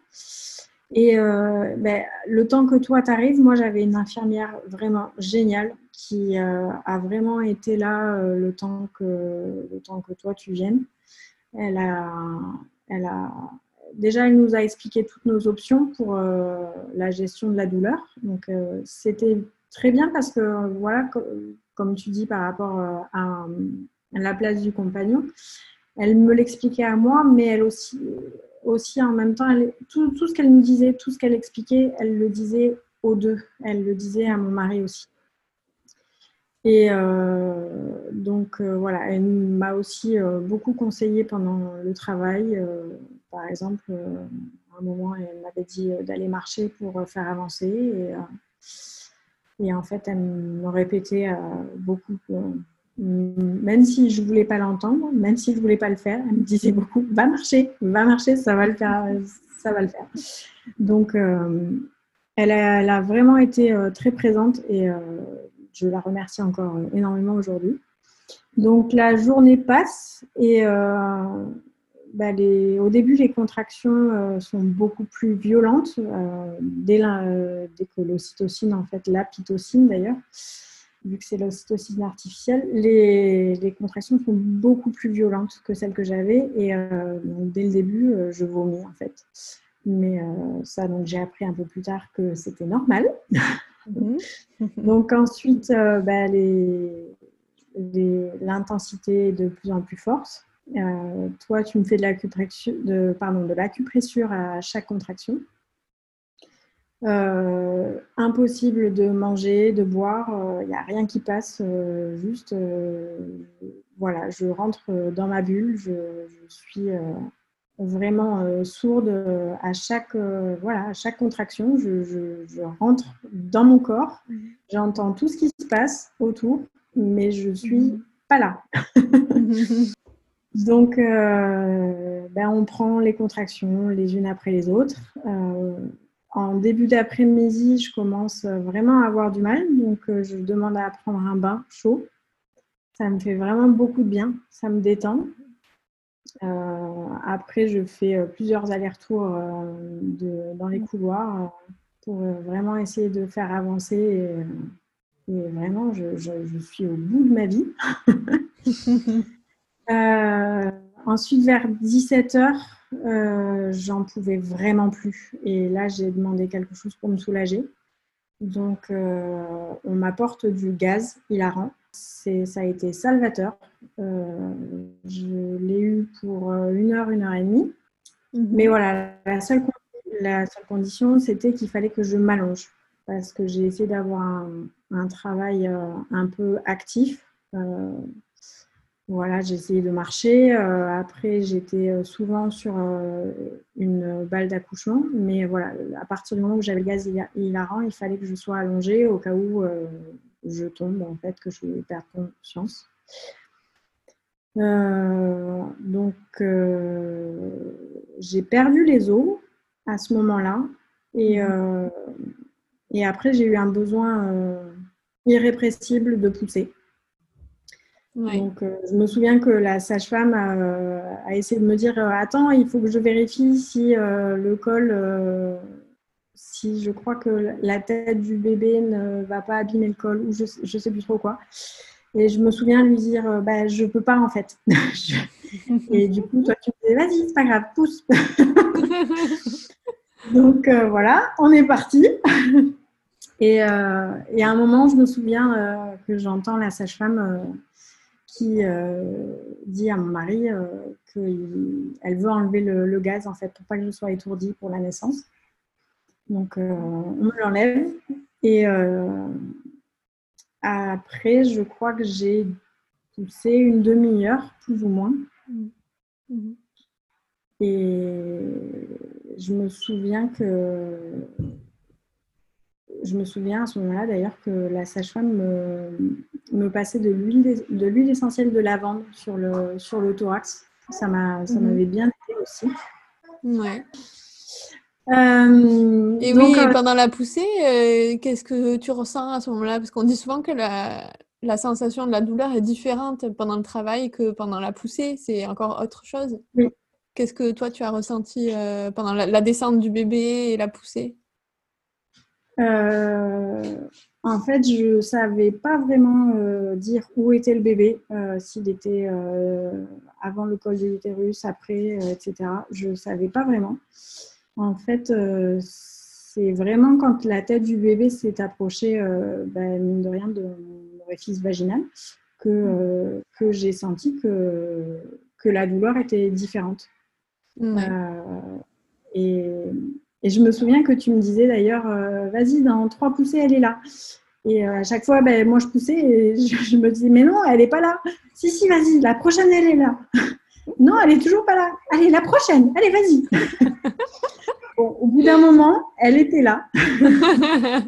Et ben, le temps que toi t'arrives, moi j'avais une infirmière vraiment géniale qui a vraiment été là le, temps que, le temps que toi tu viennes. Elle a, elle a, déjà, elle nous a expliqué toutes nos options pour euh, la gestion de la douleur. Donc, euh, c'était très bien parce que, voilà, comme tu dis par rapport euh, à, la place du compagnon, elle me l'expliquait à moi, mais elle aussi, aussi en même temps, tout, tout, ce qu'elle nous disait, tout ce qu'elle expliquait, elle le disait aux deux. Elle le disait à mon mari aussi. Et euh, donc voilà, elle m'a aussi beaucoup conseillé pendant le travail. par exemple, à un moment, elle m'avait dit d'aller marcher pour faire avancer. Et, en fait, elle me répétait beaucoup même si je voulais pas l'entendre, même si je voulais pas le faire, elle me disait beaucoup va marcher, va marcher, ça va le faire, ça va le faire. Donc, euh, elle, a, vraiment été euh, très présente et euh, je la remercie encore énormément aujourd'hui. Donc, la journée passe et bah, au début, les contractions sont beaucoup plus violentes dès, que l'ocytocine, en fait, la pitocine d'ailleurs, vu que c'est l'ocytocine artificielle, les, contractions sont beaucoup plus violentes que celles que j'avais. Et euh, dès le début, euh, je vomis en fait. Mais euh, ça, donc j'ai appris un peu plus tard que c'était normal. Mhm. donc ensuite, bah, l'intensité est de plus en plus forte. toi, tu me fais de l'acupressure, de, à chaque contraction. Euh, impossible de manger, de boire, il euh, n'y a rien qui passe, euh, juste voilà, je rentre dans ma bulle, je, suis vraiment sourde à chaque, voilà, à chaque contraction, je, rentre dans mon corps, mmh. j'entends tout ce qui se passe autour, mais je suis mmh. pas là. Donc, ben, on prend les contractions les unes après les autres en début d'après-midi, je commence vraiment à avoir du mal, donc euh, je demande à prendre un bain chaud. Ça me fait vraiment beaucoup de bien, ça me détend. Euh, après, je fais euh, plusieurs allers-retours dans les couloirs pour vraiment essayer de faire avancer. Et, vraiment, je, je, suis au bout de ma vie. ensuite, vers 17h, euh, j'en pouvais vraiment plus. Et là, j'ai demandé quelque chose pour me soulager. Donc, euh, on m'apporte du gaz hilarant. Ça a été salvateur. Euh, je l'ai eu pour une heure, une heure et demie. Mhm. Mais voilà, la seule, la seule condition, c'était qu'il fallait que je m'allonge. Parce que j'ai essayé d'avoir un, un, travail un peu actif. Voilà, j'ai essayé de marcher. Euh, après, j'étais euh, souvent sur euh, une balle d'accouchement. Mais voilà, à partir du moment où j'avais le gaz hilarant, il fallait que je sois allongée au cas où je tombe, en fait, que je perde conscience. donc, j'ai perdu les os à ce moment-là. Et, mmh. et après, j'ai eu un besoin irrépressible de pousser. Donc, euh, je me souviens que la sage-femme a, essayé de me dire euh, Attends, il faut que je vérifie si euh, le col, si je crois que la tête du bébé ne va pas abîmer le col, ou je ne sais plus trop quoi. Et je me souviens lui dire bah, Je peux pas en fait. et du coup, toi, tu me disais Vas-y, c'est pas grave, pousse. Donc voilà, on est parti. Et, et, à un moment, je me souviens que j'entends la sage-femme qui euh, dit à mon mari euh, qu'elle veut enlever le, gaz en fait pour pas que je sois étourdie pour la naissance. Donc euh, on me l'enlève et après je crois que j'ai poussé une demi-heure plus ou moins. Mmh. Et je me souviens que je me souviens à ce moment-là d'ailleurs que la sage-femme me, me passait de l'huile essentielle de lavande sur le, sur le thorax. Ça mhm. m'avait bien aidé aussi. Ouais. Euh, et oui, euh, pendant la poussée, euh, qu'est-ce que tu ressens à ce moment-là? Parce qu'on dit souvent que la, la, sensation de la douleur est différente pendant le travail que pendant la poussée. C'est encore autre chose. Oui. Qu'est-ce que toi, tu as ressenti pendant la, descente du bébé et la poussée? En fait, je ne savais pas vraiment dire où était le bébé, s'il était avant le col de l'utérus, après, etc. Je ne savais pas vraiment. En fait, c'est vraiment quand la tête du bébé s'est approchée, ben, mine de rien, de mon orifice vaginal, que, que j'ai senti que, que la douleur était différente. et, et, je me souviens que tu me disais d'ailleurs, vas-y, dans trois poussées, elle est là. Et à chaque fois, ben, moi, je poussais et je, me disais, mais non, elle n'est pas là. Si, si, vas-y, la prochaine, elle est là. Non, elle est toujours pas là. Allez, la prochaine, allez, vas-y. au bout d'un moment, elle était là.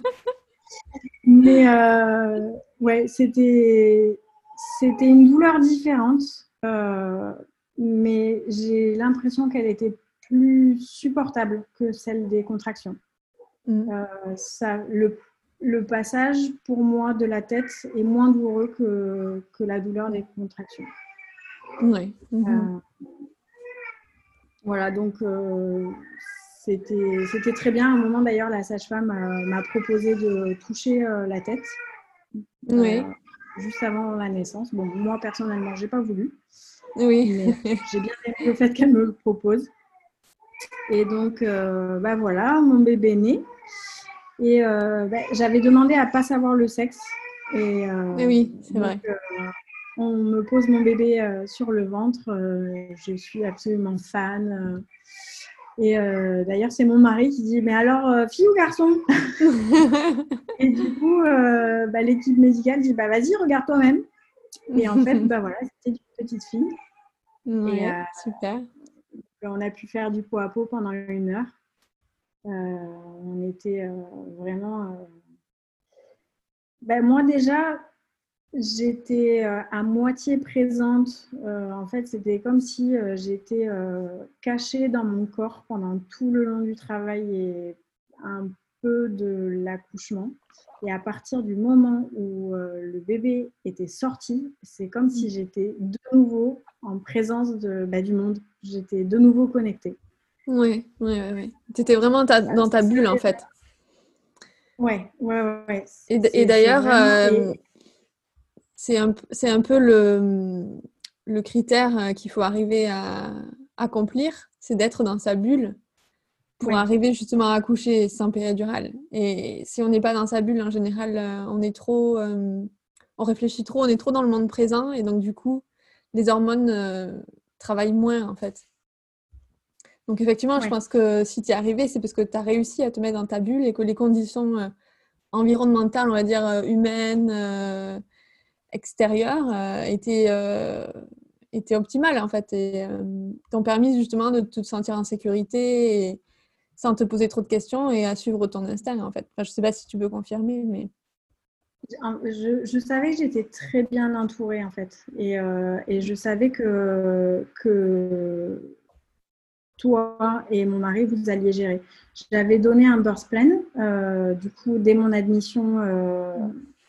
Mais euh, ouais, c'était c'était une douleur différente, euh, mais j'ai l'impression qu'elle était plus supportable que celle des contractions. Mm. Euh, ça, le, le, passage pour moi de la tête est moins douloureux que, que la douleur des contractions. Oui. Mm-hmm. voilà, donc c'était très bien. À un moment, d'ailleurs, la sage-femme euh, m'a proposé de toucher euh, la tête. Oui. Euh, juste avant la naissance. Bon, moi, personnellement, j'ai pas voulu. Oui. j'ai bien aimé le fait qu'elle me le propose. Et donc, bah voilà, mon bébé est né. Et bah, j'avais demandé à pas savoir le sexe. Et, oui, c'est vrai. On me pose mon bébé sur le ventre. je suis absolument fan. Et euh, d'ailleurs, c'est mon mari qui dit Mais alors, euh, fille ou garçon? Et du coup, euh, bah, l'équipe médicale dit Bah vas-y, regarde toi-même. Et en fait, bah, voilà, c'était une petite fille. et, super. On a pu faire du pot à pot pendant une heure. on était vraiment. Ben, moi, déjà, J'étais euh, à moitié présente. Euh, en fait, c'était comme si euh, j'étais cachée dans mon corps pendant tout le long du travail et un peu de l'accouchement. Et à partir du moment où le bébé était sorti, c'est comme si j'étais de nouveau en présence de, bah, du monde. J'étais de nouveau connectée. Oui, oui, oui. Tu étais vraiment dans ta bulle, en fait. Oui, oui, oui. Et, d'ailleurs, c'est un, un, peu le, le critère euh, qu'il faut arriver à accomplir, c'est d'être dans sa bulle pour arriver justement à accoucher sans péridurale. Et si on n'est pas dans sa bulle, en général, euh, on est trop, euh, on réfléchit trop, on est trop dans le monde présent, et donc du coup, les hormones travaillent moins en fait. Donc effectivement, je pense que si tu es arrivé, c'est parce que tu as réussi à te mettre dans ta bulle et que les conditions environnementales, on va dire humaines, extérieures euh, étaient, euh, étaient optimales en fait et euh, t'ont permis justement de te sentir en sécurité sans te poser trop de questions et à suivre ton instinct en fait. Enfin, je sais pas si tu peux confirmer, mais je, je, savais que j'étais très bien entourée en fait et, et je savais que, que toi et mon mari vous alliez gérer. J'avais donné un birth plan du coup dès mon admission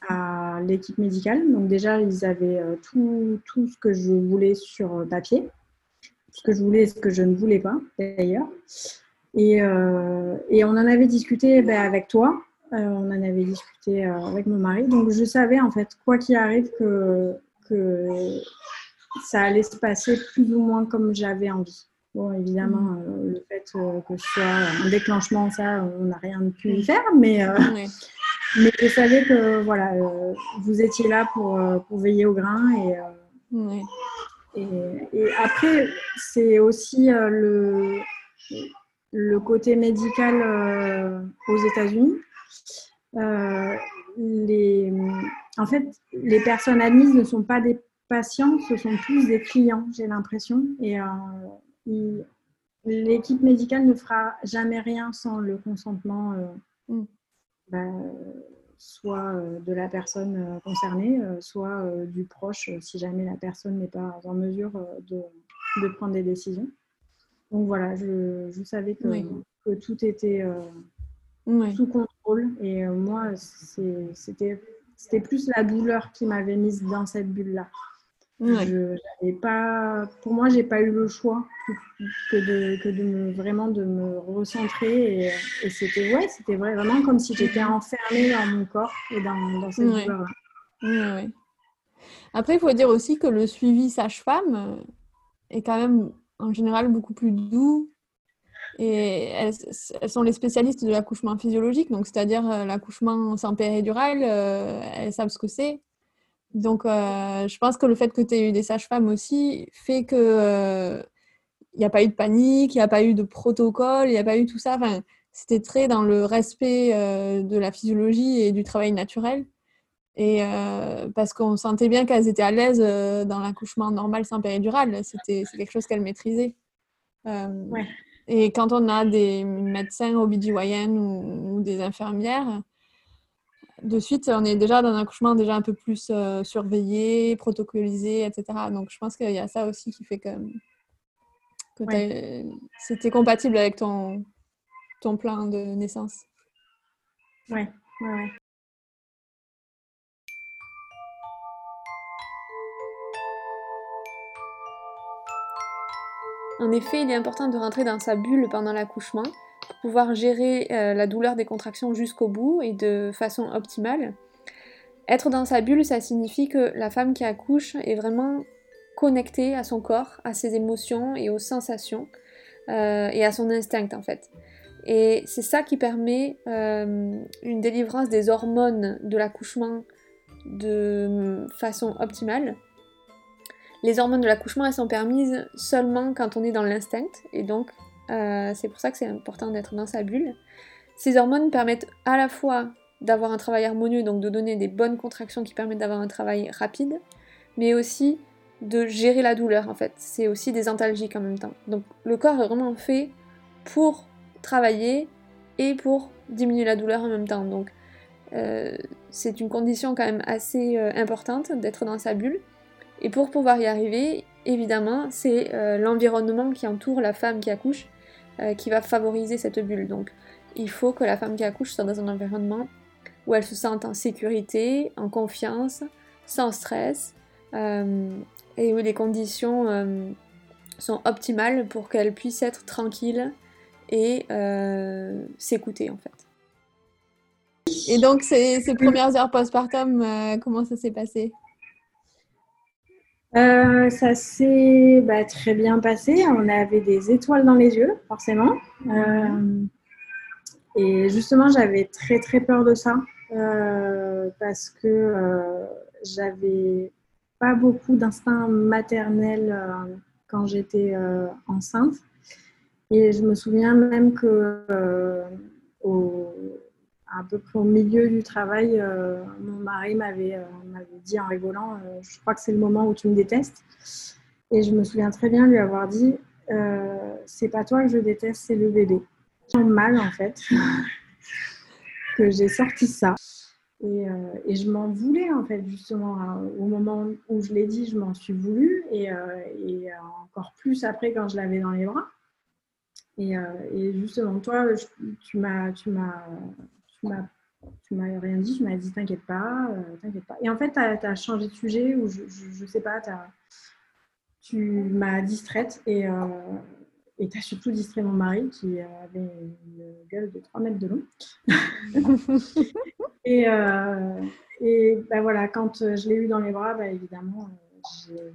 à l'équipe médicale. Donc déjà, ils avaient euh, tout, tout, ce que je voulais sur euh, papier, ce que je voulais et ce que je ne voulais pas d'ailleurs. Et, euh, et, on en avait discuté ben, avec toi, on en avait discuté avec mon mari. Donc je savais en fait, quoi qu'il arrive, que, que ça allait se passer plus ou moins comme j'avais envie. Bon, évidemment, mmh. le fait que ce soit un déclenchement, ça, on n'a rien pu y faire, mais, mais je savais que voilà, euh, vous étiez là pour, euh, pour, veiller au grain. Et, euh, et, et, après, c'est aussi le, le côté médical aux États-Unis. les, en fait, les personnes admises ne sont pas des patients, ce sont plus des clients, j'ai l'impression. Et l'équipe médicale ne fera jamais rien sans le consentement. Mm. Bah, soit euh, de la personne euh, concernée, euh, soit du proche si jamais la personne n'est pas en mesure de, de, prendre des décisions. Donc voilà, je, je savais que, que, tout était sous contrôle et moi, c'était plus la douleur qui m'avait mise dans cette bulle-là. Je, pas, pour moi, j'ai pas eu le choix que de, que de me, vraiment de me recentrer. Et, et c'était ouais, c'était vraiment comme si j'étais enfermée dans mon corps et dans, dans cette douleur-là. Après, il faut dire aussi que le suivi sage-femme est quand même en général beaucoup plus doux. Et elles, elles sont les spécialistes de l'accouchement physiologique, donc c'est-à-dire euh, l'accouchement sans péridurale, euh, elles savent ce que c'est. Donc, euh, je pense que le fait que tu aies eu des sages-femmes aussi fait que euh, n'y a pas eu de panique, il n'y a pas eu de protocole, il n'y a pas eu tout ça. Enfin, c'était très dans le respect de la physiologie et du travail naturel. Et parce qu'on sentait bien qu'elles étaient à l'aise dans l'accouchement normal sans péridurale. C'était quelque chose qu'elles maîtrisaient. Ouais. Et quand on a des médecins OBGYN ou, ou des infirmières, de suite, on est déjà dans un accouchement déjà un peu plus euh, surveillé, protocolisé, etc. Donc, je pense qu'il y a ça aussi qui fait que, c'était compatible avec ton, ton plan de naissance. Ouais, ouais, ouais. En effet, il est important de rentrer dans sa bulle pendant l'accouchement pouvoir gérer euh, la douleur des contractions jusqu'au bout et de façon optimale. Être dans sa bulle, ça signifie que la femme qui accouche est vraiment connectée à son corps, à ses émotions et aux sensations euh, et à son instinct en fait. Et c'est ça qui permet euh, une délivrance des hormones de l'accouchement de façon optimale les hormones de l'accouchement, elles sont permises seulement quand on est dans l'instinct, et donc euh, c'est pour ça que c'est important d'être dans sa bulle. Ces hormones permettent à la fois d'avoir un travail harmonieux, donc de donner des bonnes contractions qui permettent d'avoir un travail rapide, mais aussi de gérer la douleur en fait. C'est aussi des antalgiques en même temps. Donc le corps est vraiment fait pour travailler et pour diminuer la douleur en même temps. Donc euh, c'est une condition quand même assez euh, importante d'être dans sa bulle. Et pour pouvoir y arriver, évidemment, c'est l'environnement qui entoure la femme qui accouche euh, qui va favoriser cette bulle. Donc, il faut que la femme qui accouche soit dans un environnement où elle se sente en sécurité, en confiance, sans stress, euh, et où les conditions sont optimales pour qu'elle puisse être tranquille et s'écouter en fait. Et donc, ces, ces premières heures postpartum, comment ça s'est passé? Euh, ça s'est bah, très bien passé. On avait des étoiles dans les yeux, forcément. Euh, et justement, j'avais très très peur de ça euh, parce que j'avais pas beaucoup d'instinct maternel quand j'étais enceinte. Et je me souviens même que à peu au milieu du travail, euh, mon mari euh, m'avait dit en rigolant euh, Je crois que c'est le moment où tu me détestes. Et je me souviens très bien lui avoir dit C'est pas toi que je déteste, c'est le bébé. J'ai mal en fait que j'ai sorti ça. Et, et je m'en voulais en fait, justement, hein, au moment où je l'ai dit, je m'en suis voulu. Et, et, encore plus après quand je l'avais dans les bras. Et, et justement, toi, tu m'as tu m'as rien dit, tu m'as dit t'inquiète pas, euh, t'inquiète pas. Et en fait, tu as, changé de sujet ou je, je, sais pas, tu m'as distraite et euh, tu as surtout distrait mon mari qui avait une gueule de 3 mètres de long. et euh, et ben voilà, quand je l'ai eu dans les bras, bah, évidemment,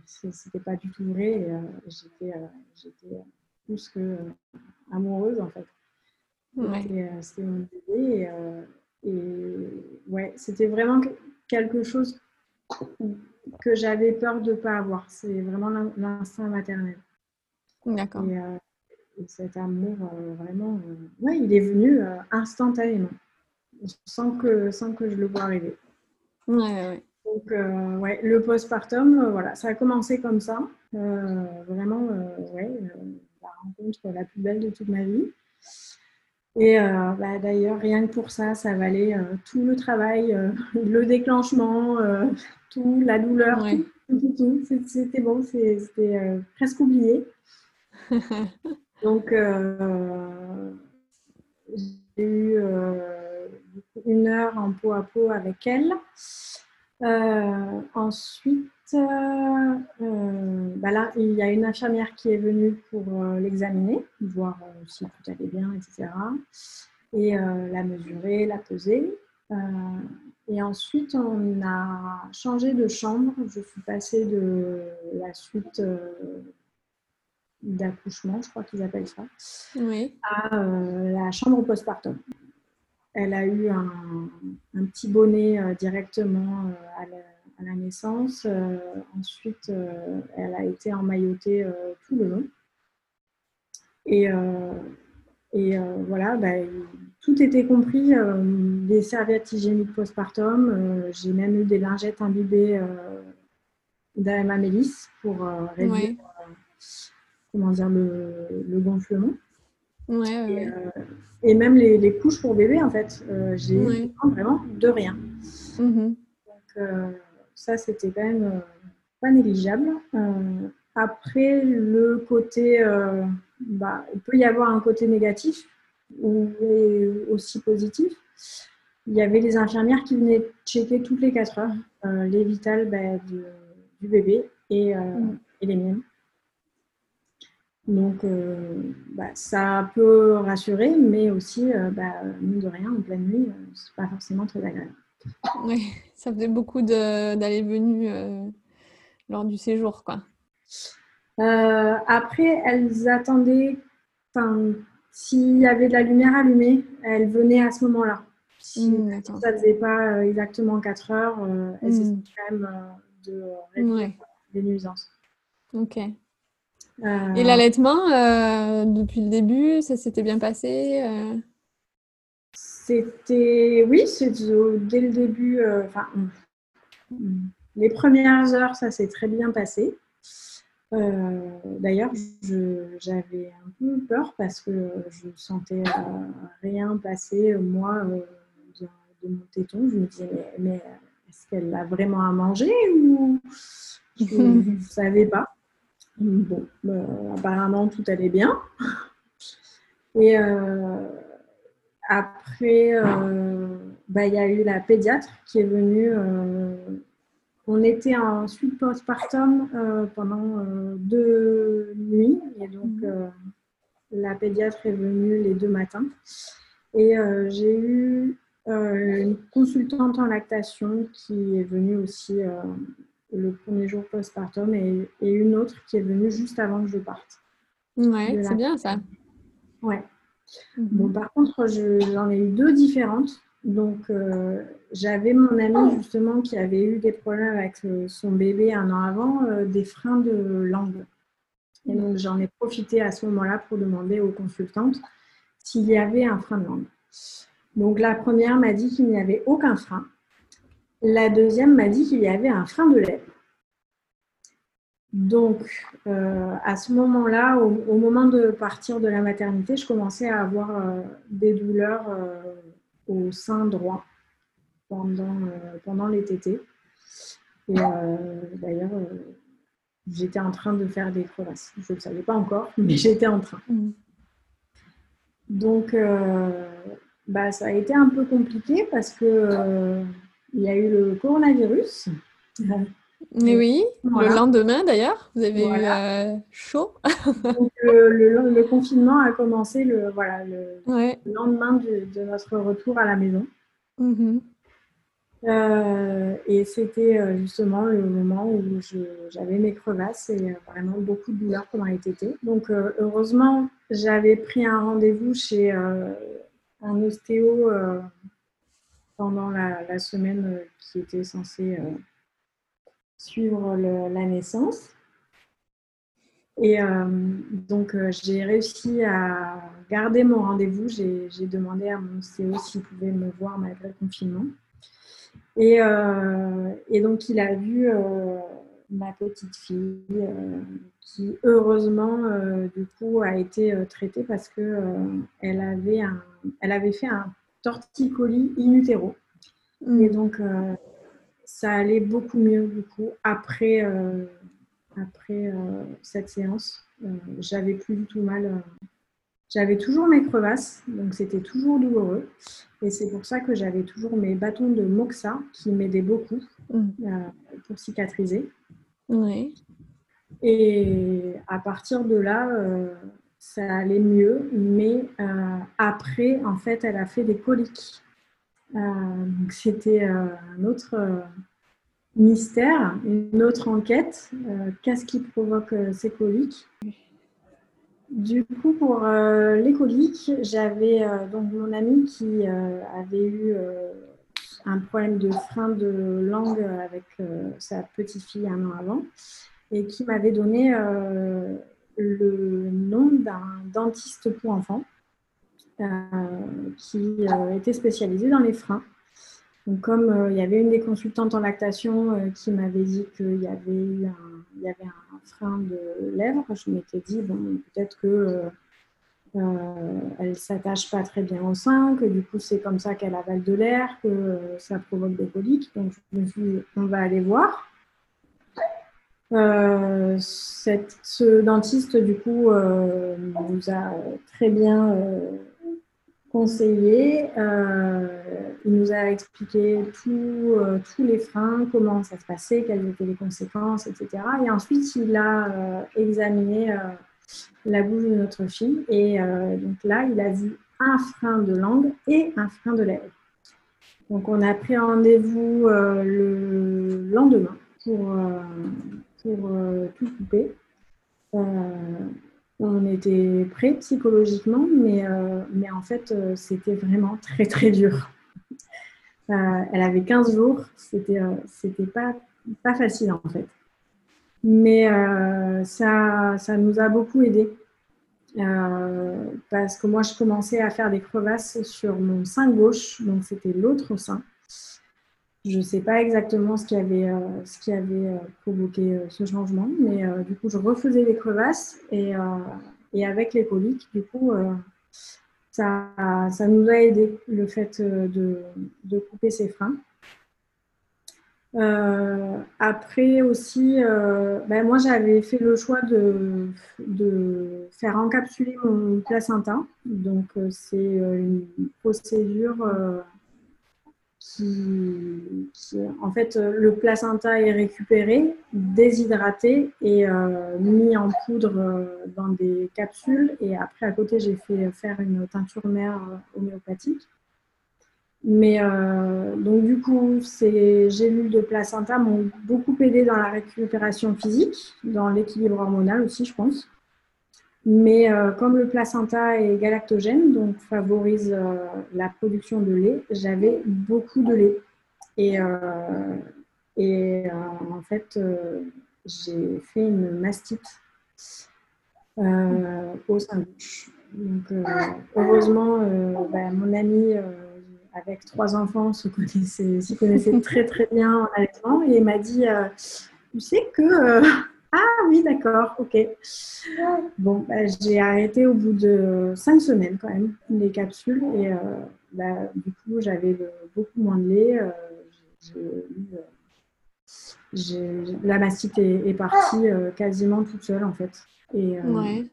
c'était pas du tout vrai. J'étais plus que amoureuse en fait. C'était mon bébé. Et, ouais, c'était vraiment quelque chose que j'avais peur de ne pas avoir. C'est vraiment l'instinct maternel. D'accord. Et, cet amour, vraiment, ouais, il est venu instantanément, sans que, sans que je le vois arriver. Ouais, ouais. Donc, ouais, le postpartum, voilà, ça a commencé comme ça. vraiment, ouais, la rencontre la plus belle de toute ma vie. Et euh, bah, d'ailleurs, rien que pour ça, ça valait euh, tout le travail, euh, le déclenchement, tout, la douleur, tout, tout, tout. C'était bon, c'était presque oublié. Donc, j'ai eu une heure en peau à peau avec elle. ensuite, bah là, il y a une infirmière qui est venue pour euh, l'examiner, voir euh, si tout allait bien, etc. Et la mesurer, la peser. et ensuite, on a changé de chambre. Je suis passée de la suite d'accouchement, je crois qu'ils appellent ça, à la chambre postpartum. Elle a eu un, un petit bonnet directement à la à la naissance. Euh, ensuite, euh, elle a été emmaillotée euh, tout le long. Et, et voilà, bah, tout était compris, des serviettes hygiéniques postpartum. J'ai même eu des lingettes imbibées d'AMA Mélis pour réduire comment dire, le, gonflement. Ouais, et, même les, couches pour bébé, en fait, j'ai vraiment de rien. Mm-hmm. Donc, ça, c'était quand même pas négligeable. Euh, après, le côté, euh, bah, il peut y avoir un côté négatif ou aussi positif. Il y avait les infirmières qui venaient checker toutes les 4 heures euh, les vitales bah, du bébé et, mm. et, les miennes. Donc, bah, ça peut rassurer, mais aussi, bah, mine de rien, en pleine nuit, c'est pas forcément très agréable. Oui, ça faisait beaucoup d'aller-venue lors du séjour, quoi. Euh, après, elles attendaient, s'il y avait de la lumière allumée, elles venaient à ce moment-là. Si mmh, ça ne faisait pas euh, exactement 4 heures, euh, elles mmh. essaient quand même de réduire les nuisances. Ok. Et l'allaitement, depuis le début, ça s'était bien passé C'était, oui, dès le début, enfin, les premières heures, ça s'est très bien passé. Euh, d'ailleurs, j'avais un peu peur parce que je sentais euh, rien passer, moi, euh, de, mon téton. Je me disais, mais, est-ce qu'elle a vraiment à manger ou je ne savais pas. Bon, apparemment, tout allait bien. Et après, bah, il y a eu la pédiatre qui est venue on était en suite postpartum euh, pendant euh, deux nuits et donc mhm. euh, la pédiatre est venue les deux matins et j'ai eu une consultante en lactation qui est venue aussi le premier jour postpartum et, et une autre qui est venue juste avant que je parte. Ouais, c'est bien ça. Ouais. Mhm. Bon, par contre, j'en ai eu deux différentes. Donc, euh, j'avais mon ami justement qui avait eu des problèmes avec euh, son bébé un an avant, euh, des freins de langue. Et donc, j'en ai profité à ce moment-là pour demander aux consultantes s'il y avait un frein de langue. Donc, la première m'a dit qu'il n'y avait aucun frein. La deuxième m'a dit qu'il y avait un frein de lèvres. Donc, à ce moment-là, au, moment de partir de la maternité, je commençais à avoir des douleurs au sein droit pendant, euh, pendant les tétés. Et euh, d'ailleurs, euh, j'étais en train de faire des crevasses. Je ne le savais pas encore, mais j'étais en train. Mm. Donc, bah, ça a été un peu compliqué parce que il y a eu le coronavirus. Mais oui, le lendemain d'ailleurs, vous avez eu chaud. Donc, le, confinement a commencé le, voilà, le, lendemain de notre retour à la maison. Mm-hmm. Euh, et c'était euh, justement le moment où j'avais mes crevasses et euh, vraiment beaucoup de douleurs pendant les tétés. Donc heureusement, j'avais pris un rendez-vous chez un ostéo pendant la, semaine qui était censée suivre la naissance. Et donc, j'ai réussi à garder mon rendez-vous. J'ai demandé à mon ostéo s'il pouvait me voir malgré le confinement. Et, euh, et, donc, il a vu euh, ma petite fille euh, qui, heureusement, du coup, a été traitée parce qu'elle elle avait, elle avait fait un torticolis in utero. Mm. Et donc, ça allait beaucoup mieux, du coup, après, après cette séance. J'avais plus du tout mal j'avais toujours mes crevasses, donc c'était toujours douloureux. Et c'est pour ça que j'avais toujours mes bâtons de Moxa qui m'aidaient beaucoup mm. euh, pour cicatriser. Oui. Et à partir de là, euh, ça allait mieux. Mais euh, après, en fait, elle a fait des coliques. Donc c'était un autre mystère, une autre enquête. Qu'est-ce qui provoque ces coliques du coup, pour euh, les coliques, j'avais euh, donc mon amie qui euh, avait eu un problème de frein de langue avec sa petite fille un an avant et qui m'avait donné le nom dentiste pour enfants qui était spécialisé dans les freins. Donc, comme il y avait une des consultantes en lactation qui m'avait dit qu'il y y avait un frein de lèvres, je m'étais dit bon peut-être que euh, elle s'attache pas très bien au sein, que du coup c'est comme ça qu'elle avale de l'air, que euh, ça provoque des coliques. Donc je me suis dit, on va aller voir. Euh, ce dentiste du coup nous a très bien conseillé. il nous a expliqué tous les freins, comment ça se passait, quelles étaient les conséquences, etc. Et ensuite il a examiné la bouche de notre fille. Et euh, donc là, il a vu un frein de langue et un frein de lèvres. Donc on a pris rendez-vous euh, le lendemain pour, euh, pour tout couper. On était prêts psychologiquement, mais, mais en fait, c'était vraiment très très dur. elle avait 15 jours, c'était c'était pas, pas facile en fait. Mais euh, ça, ça nous a beaucoup aidé. Euh, parce que moi, je commençais à faire des crevasses sur mon sein gauche, donc c'était l'autre sein. Je ne sais pas exactement ce qui avait, euh, ce qui avait provoqué ce changement, mais du coup, je refaisais des crevasses et, et avec les coliques, du coup, ça, ça, nous a aidé le fait de, de couper ces freins. Euh, après aussi, euh, ben moi j'avais fait le choix de, de, faire encapsuler mon placenta. Donc euh, c'est une procédure en fait, le placenta est récupéré, déshydraté et mis en poudre dans des capsules. Et après à côté j'ai fait faire une teinture mère homéopathique. Mais euh, donc du coup, ces gélules de placenta m'ont beaucoup aidé dans la récupération physique, dans l'équilibre hormonal aussi, je pense. Mais euh, comme le placenta est galactogène, donc favorise euh, la production de lait, j'avais beaucoup de lait. Et, et en fait, j'ai fait une mastite au sein Donc heureusement, ben, mon ami avec trois enfants, se connaissait, très très bien en allaitement et m'a dit euh, Tu sais que. Euh, ah oui, d'accord, ok. Bon, bah, j'ai arrêté au bout de cinq semaines quand même les capsules et euh, bah, du coup j'avais beaucoup moins de lait. la mastite est, partie quasiment toute seule en fait et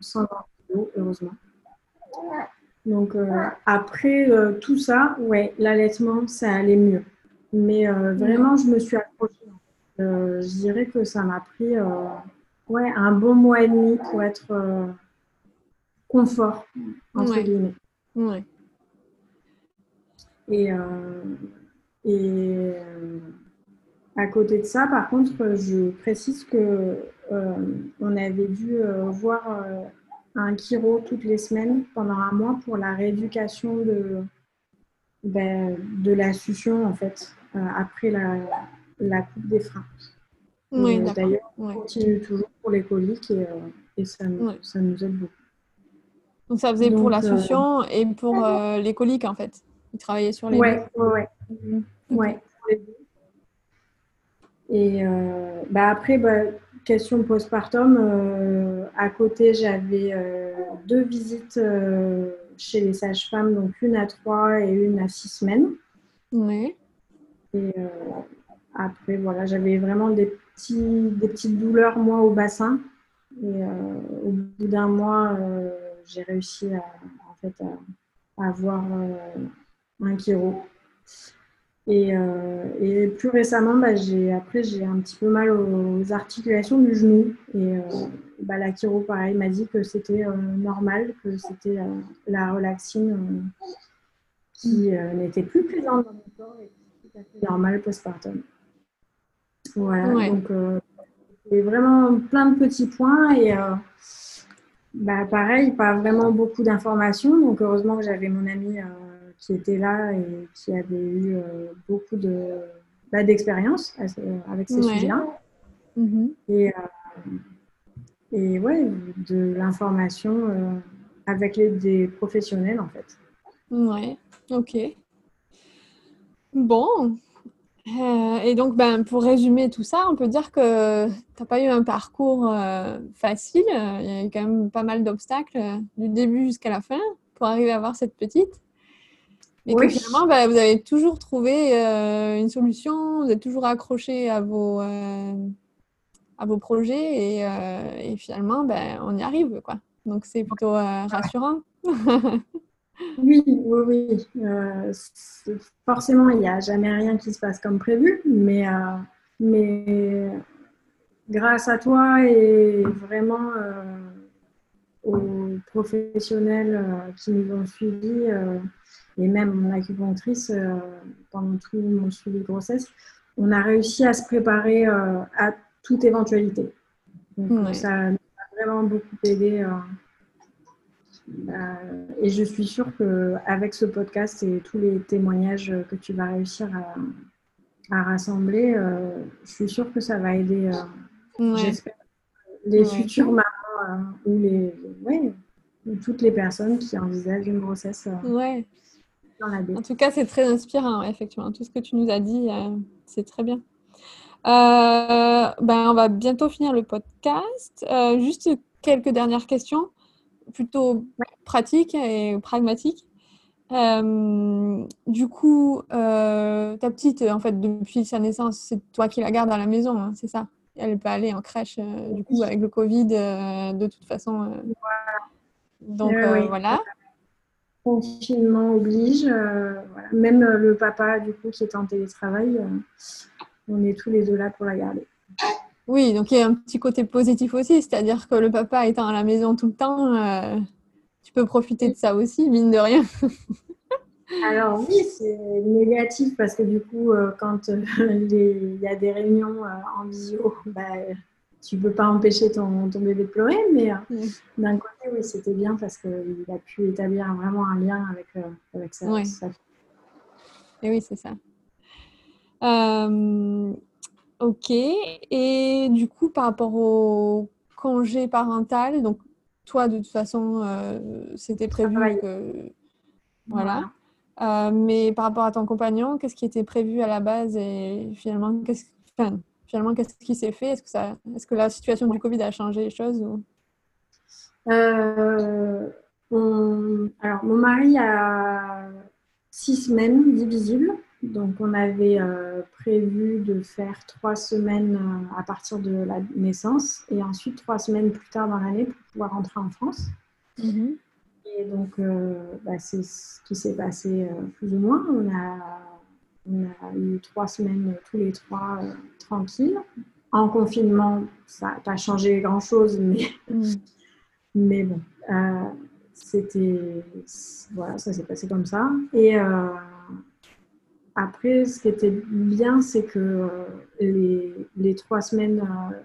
sans d'eau, heureusement. Donc euh, après euh, tout ça, ouais, l'allaitement, ça allait mieux. Mais euh, vraiment, je me suis accrochée. Je dirais que ça m'a pris ouais, un bon mois et demi pour être confort, entre guillemets. Ouais. Et, et à côté de ça, par contre, je précise que on avait dû voir un chiro toutes les semaines pendant un mois pour la rééducation de, ben, de la succion, en fait, euh, après la, la, coupe des freins. Oui, D'ailleurs, on continue toujours pour les coliques et, euh, et ça, ça, nous aide beaucoup. Donc ça faisait pour la euh, et pour les coliques, en fait. Il travaillait sur les ouais, deux. Ouais, ouais. ouais. Et bah après, bah, question postpartum, euh, à côté, j'avais euh, deux visites euh, chez les sages-femmes, donc une à trois et une à six semaines. Oui. Et après, voilà, j'avais vraiment des, petits, des petites douleurs, moi, au bassin. Et au bout d'un mois, j'ai réussi à, en fait, à, avoir un chiro. Euh, et, plus récemment, bah, après, j'ai un petit peu mal aux articulations du genou. Et euh, bah, la chiro, pareil, m'a dit que c'était euh, normal, que c'était la relaxine qui n'était plus présente dans mon corps et qui était tout à fait normal postpartum. Voilà, donc c'est vraiment plein de petits points et bah, pareil, pas vraiment beaucoup d'informations. Donc heureusement que j'avais mon ami qui était là et qui avait eu euh, beaucoup de, bah, d'expérience avec ces sujets-là. Mm-hmm. Et, euh, et ouais, de l'information euh, avec les, des professionnels en fait. Ouais, ok. Bon. Euh, et donc, ben, pour résumer tout ça, on peut dire que tu n'as pas eu un parcours euh, facile. Il y a eu quand même pas mal d'obstacles euh, du début jusqu'à la fin pour arriver à avoir cette petite. Et que finalement, ben, vous avez toujours trouvé une solution, vous êtes toujours accroché à vos, à vos projets et, et finalement, ben, on y arrive. Quoi. Donc, c'est plutôt rassurant. Oui, oui, oui. Euh, forcément, il n'y a jamais rien qui se passe comme prévu, mais, euh, mais grâce à toi et vraiment euh, aux professionnels qui nous ont suivis et même mon acupunctrice pendant tout mon suivi de grossesse, on a réussi à se préparer à toute éventualité. Donc, ça nous a vraiment beaucoup aidé euh, et je suis sûre qu'avec ce podcast et tous les témoignages que tu vas réussir à, rassembler, euh, je suis sûre que ça va aider, euh, j'espère, les futures mamans ou les, toutes les personnes qui envisagent une grossesse ouais. dans la En tout cas, c'est très inspirant, effectivement. Tout ce que tu nous as dit, c'est très bien. ben, on va bientôt finir le podcast. juste quelques dernières questions plutôt pratique et pragmatique. Euh, du coup, euh, ta petite, en fait, depuis sa naissance, c'est toi qui la gardes à la maison, hein, c'est ça? Elle peut aller en crèche, euh, du coup, avec le Covid, de toute façon. Donc, voilà. Confinement oblige. Même le papa, du coup, qui est en télétravail, on est tous les deux là pour la garder. Oui, donc il y a un petit côté positif aussi, c'est-à-dire que le papa étant à la maison tout le temps, euh, tu peux profiter de ça aussi, mine de rien. Alors oui, c'est négatif parce que du coup, euh, quand euh, il y a des réunions en visio, bah, tu ne peux pas empêcher ton, bébé de pleurer, mais d'un côté, oui, c'était bien parce qu'il a pu établir vraiment un lien avec, avec sa, oui. sa Et oui, c'est ça. Ok. Et du coup, par rapport au congé parental, donc toi, de toute façon, euh, c'était prévu que. Voilà. Euh, mais par rapport à ton compagnon, qu'est-ce qui était prévu à la base et finalement, qu'est-ce finalement, qu'est-ce qui s'est fait? Est-ce que, ça... Est que la situation du Covid a changé les choses euh, Alors, mon mari a six semaines divisibles. Donc, on avait euh, prévu de faire trois semaines euh, à partir de la naissance et ensuite trois semaines plus tard dans l'année pour pouvoir rentrer en France. Mhm. Et donc, euh, bah, c'est ce qui s'est passé plus ou moins. On a, on a, eu trois semaines tous les trois tranquilles. En confinement, ça n'a pas changé grand-chose, mais, mhm. mais bon, c'était. Voilà, ça s'est passé comme ça. Et. Après, ce qui était bien, c'est que euh, les, trois semaines euh,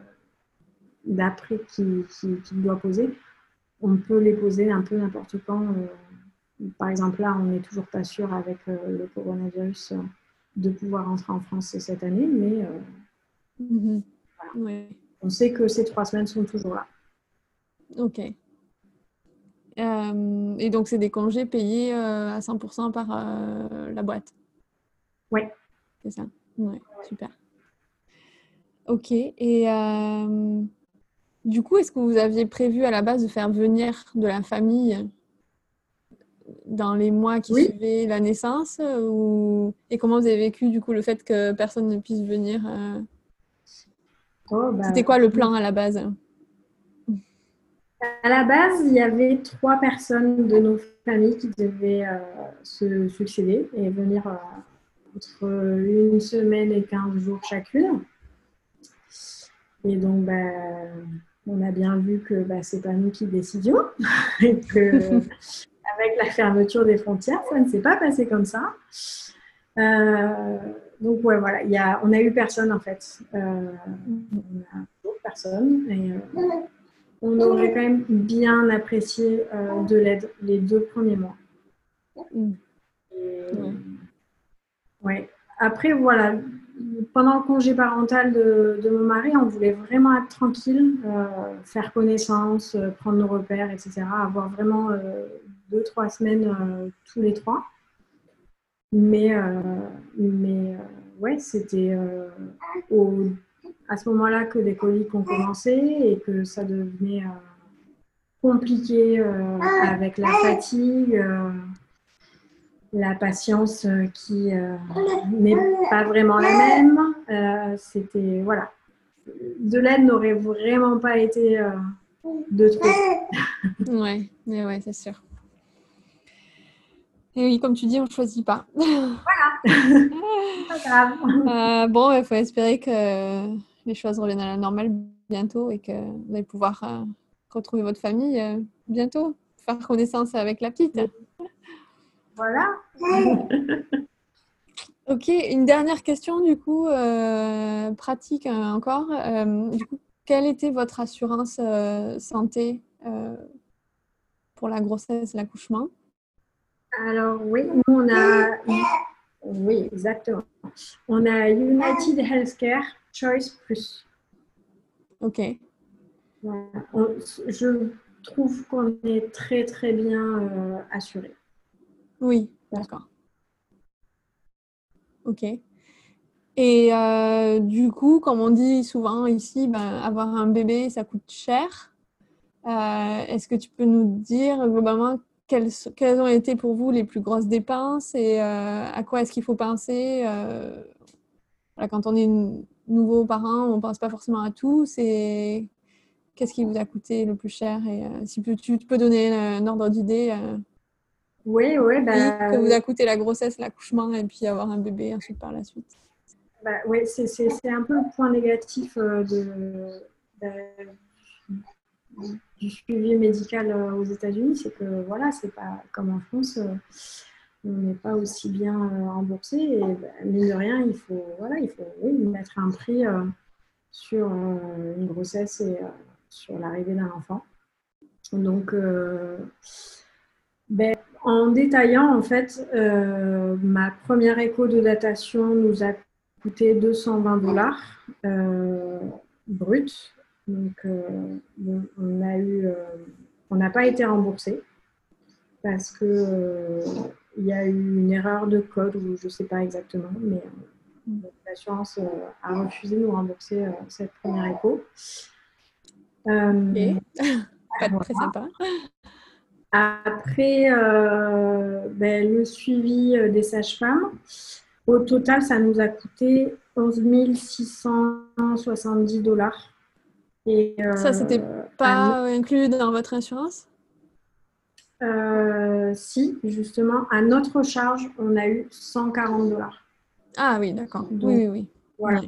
d'après qu'il doit poser, on peut les poser un peu n'importe quand. Euh, par exemple, là, on n'est toujours pas sûr avec le coronavirus de pouvoir rentrer en France cette année, mais mhm. on sait que ces trois semaines sont toujours là. Ok. et donc, c'est des congés payés à 100% par la boîte? Oui. C'est ça. Ouais, super. Ok. Et euh, du coup, est-ce que vous aviez prévu à la base de faire venir de la famille dans les mois qui suivaient la naissance ou... Et comment vous avez vécu du coup le fait que personne ne puisse venir euh? oh, bah, C'était quoi le plan à la base? À la base, il y avait trois personnes de nos familles qui devaient euh, se succéder et venir entre une semaine et 15 jours chacune. Et donc, bah, on a bien vu que bah, c'est pas nous qui décidions et que avec la fermeture des frontières, ça ne s'est pas passé comme ça. Euh, donc ouais, voilà, y a, on a eu personne en fait. Euh, on a personne. Et, euh, on aurait quand même bien apprécié de l'aide les deux premiers mois. Ouais. Après, voilà, pendant le congé parental de, mon mari, on voulait vraiment être tranquille, euh, faire connaissance, euh, prendre nos repères, etc. Avoir vraiment deux, trois semaines tous les trois. Mais, mais ouais, c'était à ce moment-là que les coliques ont commencé et que ça devenait compliqué avec la fatigue la patience euh, qui euh, n'est pas vraiment la même. Euh, c'était, voilà. De l'aide n'aurait vraiment pas été de trop. ouais, mais ouais, c'est sûr. Et oui, comme tu dis, on ne choisit pas. Voilà. pas grave. bon, il faut espérer que les choses reviennent à la normale bientôt et que vous allez pouvoir retrouver votre famille bientôt, faire connaissance avec la petite. Voilà. ok, une dernière question du coup, euh, pratique hein, encore. Euh, du coup, quelle était votre assurance euh, santé pour la grossesse, l'accouchement? Alors oui, nous on a, oui exactement, on a United Healthcare Choice Plus. Ok. je trouve qu'on est très très bien assuré. Oui, d'accord. Ok. Et euh, du coup, comme on dit souvent ici, ben, avoir un bébé, ça coûte cher. Euh, est-ce que tu peux nous dire globalement quelles, ont été pour vous les plus grosses dépenses et euh, à quoi est-ce qu'il faut penser Quand on est nouveau parent, on ne pense pas forcément à tout. Qu'est-ce qui vous a coûté le plus cher Et si tu, peux donner un ordre d'idée oui, oui. Bah, que vous a coûté la grossesse, l'accouchement et puis avoir un bébé ensuite par la suite. Bah, oui, c'est un peu le point négatif euh, de, du suivi médical euh, aux États-Unis, c'est que voilà, c'est pas comme en France, euh, on n'est pas aussi bien remboursé et bah, mine de rien, il faut voilà, il faut mettre un prix sur une grossesse et sur l'arrivée d'un enfant. Donc ben, en détaillant, en fait, euh, ma première écho de datation nous a coûté 220 dollars euh, brut. Donc, euh, on a eu, on n'a pas été remboursé parce que il y a eu une erreur de code ou je ne sais pas exactement, mais l'assurance a refusé de nous rembourser cette première écho. pas très sympa. Après, euh, ben, le suivi euh, des sages-femmes, au total, ça nous a coûté 11 670 dollars. Et, euh, ça, c'était pas inclus dans votre assurance? Si, justement, à notre charge, on a eu 140 dollars. Ah oui, d'accord. Oui, oui, oui. Voilà.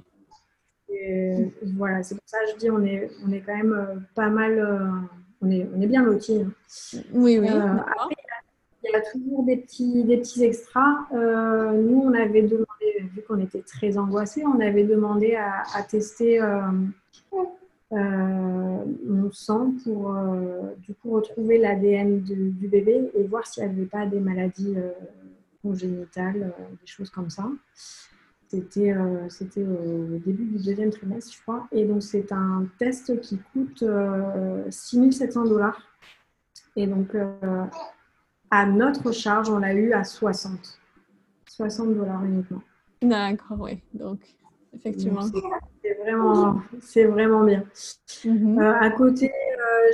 voilà, c'est pour ça que je dis on est, on est quand même pas mal on est, on est bien lotis. Hein. Oui, oui. Euh, il y a toujours des petits, des petits extras. Euh, nous, on avait demandé, vu qu'on était très angoissés, on avait demandé à, tester euh, mon sang pour du coup retrouver l'ADN du, du, bébé et voir s'il n'y avait pas des maladies congénitales, des choses comme ça. C'était euh, c'était au début du deuxième trimestre, je crois. Et donc, c'est un test qui coûte 6700 euh, dollars. Et donc, euh, à notre charge, on l'a eu à 60. 60 dollars uniquement. D'accord, oui. Donc, effectivement. C'est vraiment, vraiment bien. Mm-hmm. à côté,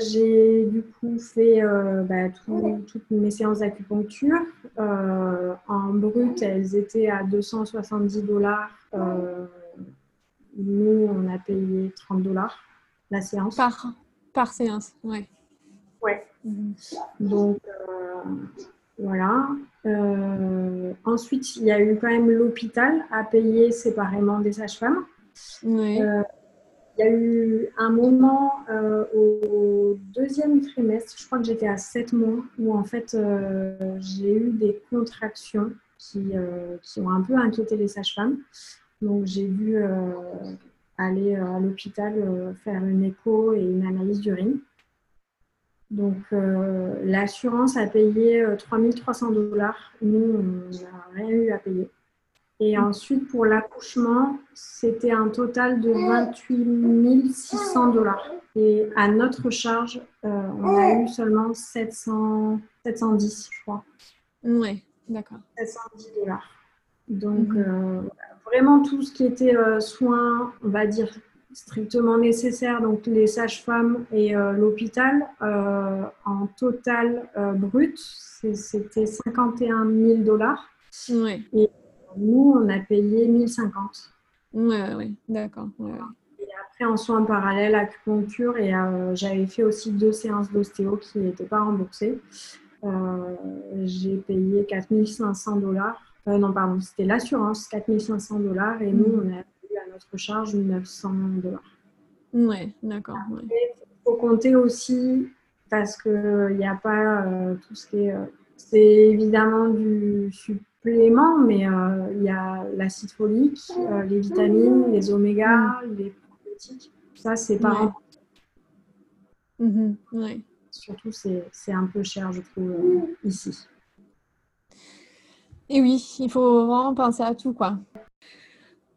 j'ai du coup fait euh, bah, toutes mes séances d'acupuncture. Euh, en brut, elles étaient à 270 dollars. Euh, nous, on a payé 30 dollars la séance. Par, par séance, oui. Ouais. Mhm. Donc, voilà. ensuite, il y a eu quand même l'hôpital à payer séparément des sages-femmes. Oui il y a eu un moment euh, au deuxième trimestre, je crois que j'étais à 7 mois, où en fait euh, j'ai eu des contractions qui, euh, qui, ont un peu inquiété les sages-femmes. Donc j'ai dû aller à l'hôpital faire une écho et une analyse d'urine. Donc l'assurance a payé 3300 dollars. Nous, on n'a rien eu à payer. Et ensuite, pour l'accouchement, c'était un total de 28 600 dollars. Et à notre charge, euh, on a eu seulement 700, 710, je crois. Oui, d'accord. 710 dollars. Donc, euh, vraiment tout ce qui était euh, soins, on va dire, strictement nécessaires, donc les sages-femmes et l'hôpital, en total brut, c'était 51 000 dollars. Oui. Et nous, on a payé 1050. Oui, oui, d'accord. Et après, en soins parallèles, acupuncture, et euh, j'avais fait aussi deux séances d'ostéo qui n'étaient pas remboursées. Euh, j'ai payé 4500 dollars. Euh, non, pardon, c'était l'assurance, 4500 dollars, et nous, on a payé à notre charge 900 dollars. Oui, d'accord. Il faut compter aussi, parce qu'il n'y a pas tout ce qui est. c'est évidemment du mais euh, il y a l'acide folique, euh, les vitamines, les oméga, les probiotiques. Ça, c'est pas ouais. Surtout, c'est un peu cher, je trouve, euh, ici. Et oui, il faut vraiment penser à tout, quoi.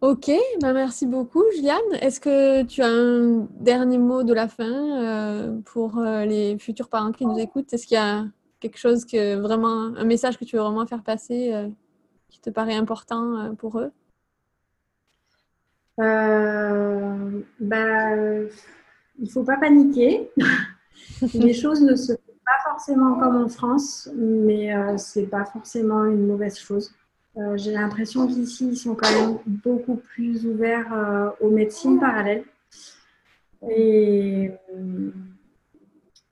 Ok, bah merci beaucoup, Juliane. Est-ce que tu as un dernier mot de la fin pour les futurs parents qui nous écoutent? Est-ce qu'il y a quelque chose que vraiment, un message que tu veux vraiment faire passer euh, qui te paraît important euh, pour eux? Euh, bah, Il ne faut pas paniquer. Les choses ne se font pas forcément comme en France, mais ce n'est pas forcément une mauvaise chose. J'ai l'impression qu'ici, ils sont quand même beaucoup plus ouverts aux médecines parallèles. Et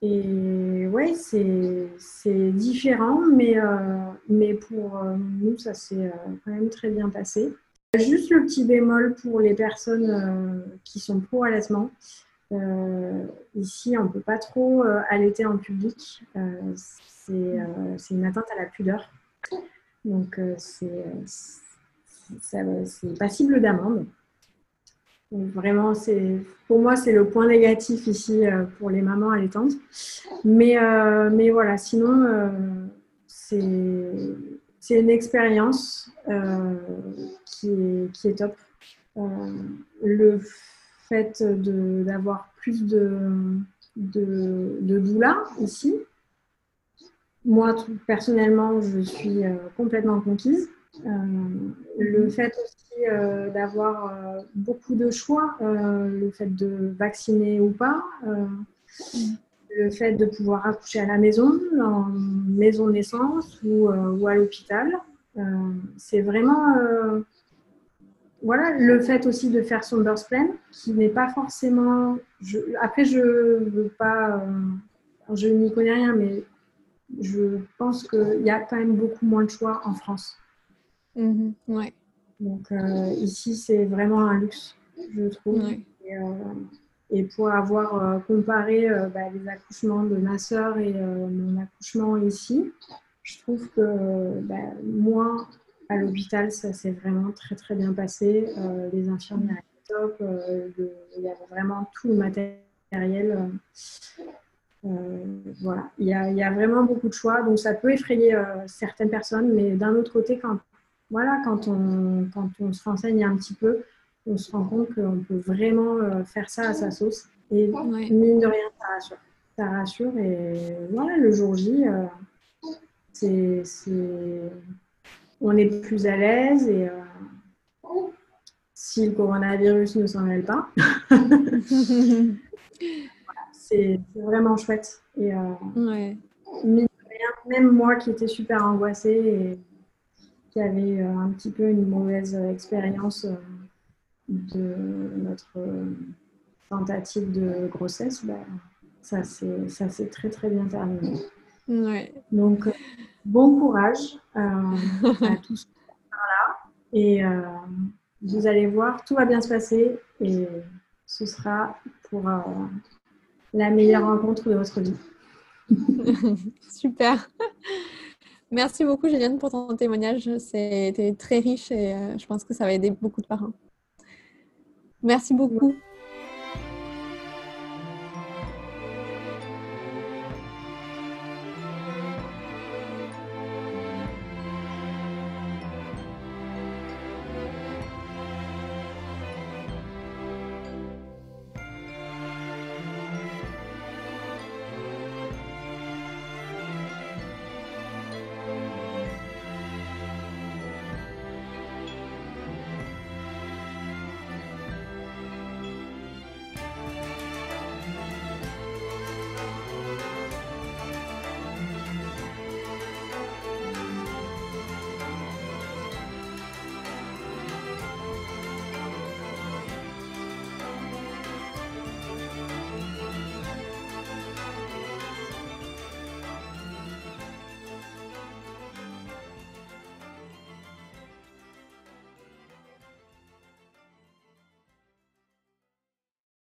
et ouais, c'est différent, mais, euh, pour euh, nous, ça s'est euh, quand même très bien passé. Juste le petit bémol pour les personnes qui sont pro-allaitement. ici, on ne peut pas trop allaiter en public. c'est une atteinte à la pudeur. Donc, c'est passible d'amende. Vraiment, c'est pour moi, c'est le point négatif ici euh, pour les mamans allaitantes. Mais, euh, mais voilà, sinon, euh, c'est une expérience qui, est, qui est top. le fait d'avoir plus de, de, de doula ici, moi, personnellement, je suis complètement conquise. Le fait aussi euh, d'avoir euh, beaucoup de choix, euh, le fait de vacciner ou pas, le fait de pouvoir accoucher à la maison, en maison de naissance ou, ou à l'hôpital. c'est vraiment voilà, le fait aussi de faire son birth plan, qui n'est pas forcément. Après, je veux pas. je n'y connais rien, mais je pense qu'il y a quand même beaucoup moins de choix en France. Mm-hmm. ouais. Donc euh, ici, c'est vraiment un luxe, je trouve. Euh, et, pour avoir euh, comparé bah, les accouchements de ma soeur et mon accouchement ici, je trouve que bah, moi, à l'hôpital, ça s'est vraiment très très bien passé. les infirmières étaient top. il y avait vraiment tout le matériel. voilà, il y, a, il y, a, vraiment beaucoup de choix, donc ça peut effrayer certaines personnes, mais d'un autre côté, quand voilà, quand on, quand on se renseigne un petit peu, on se rend compte qu'on peut vraiment euh, faire ça à sa sauce. Et mine de rien, ça rassure. Ça rassure et voilà, le jour J, euh, c'est, on est plus à l'aise et euh, si le coronavirus ne s'en mêle pas, c'est, vraiment chouette. Et mine de rien, même moi qui étais super angoissée et qui avait euh, un petit peu une mauvaise expérience euh, de notre euh, tentative de grossesse, bah, ça s'est très très bien terminé. Donc, bon courage à tous là. Et vous allez voir, tout va bien se passer et ce sera pour la meilleure rencontre de votre vie. Super. Merci beaucoup, Juliane, pour ton témoignage. C'était très riche et euh, je pense que ça va aider beaucoup de parents. Merci beaucoup.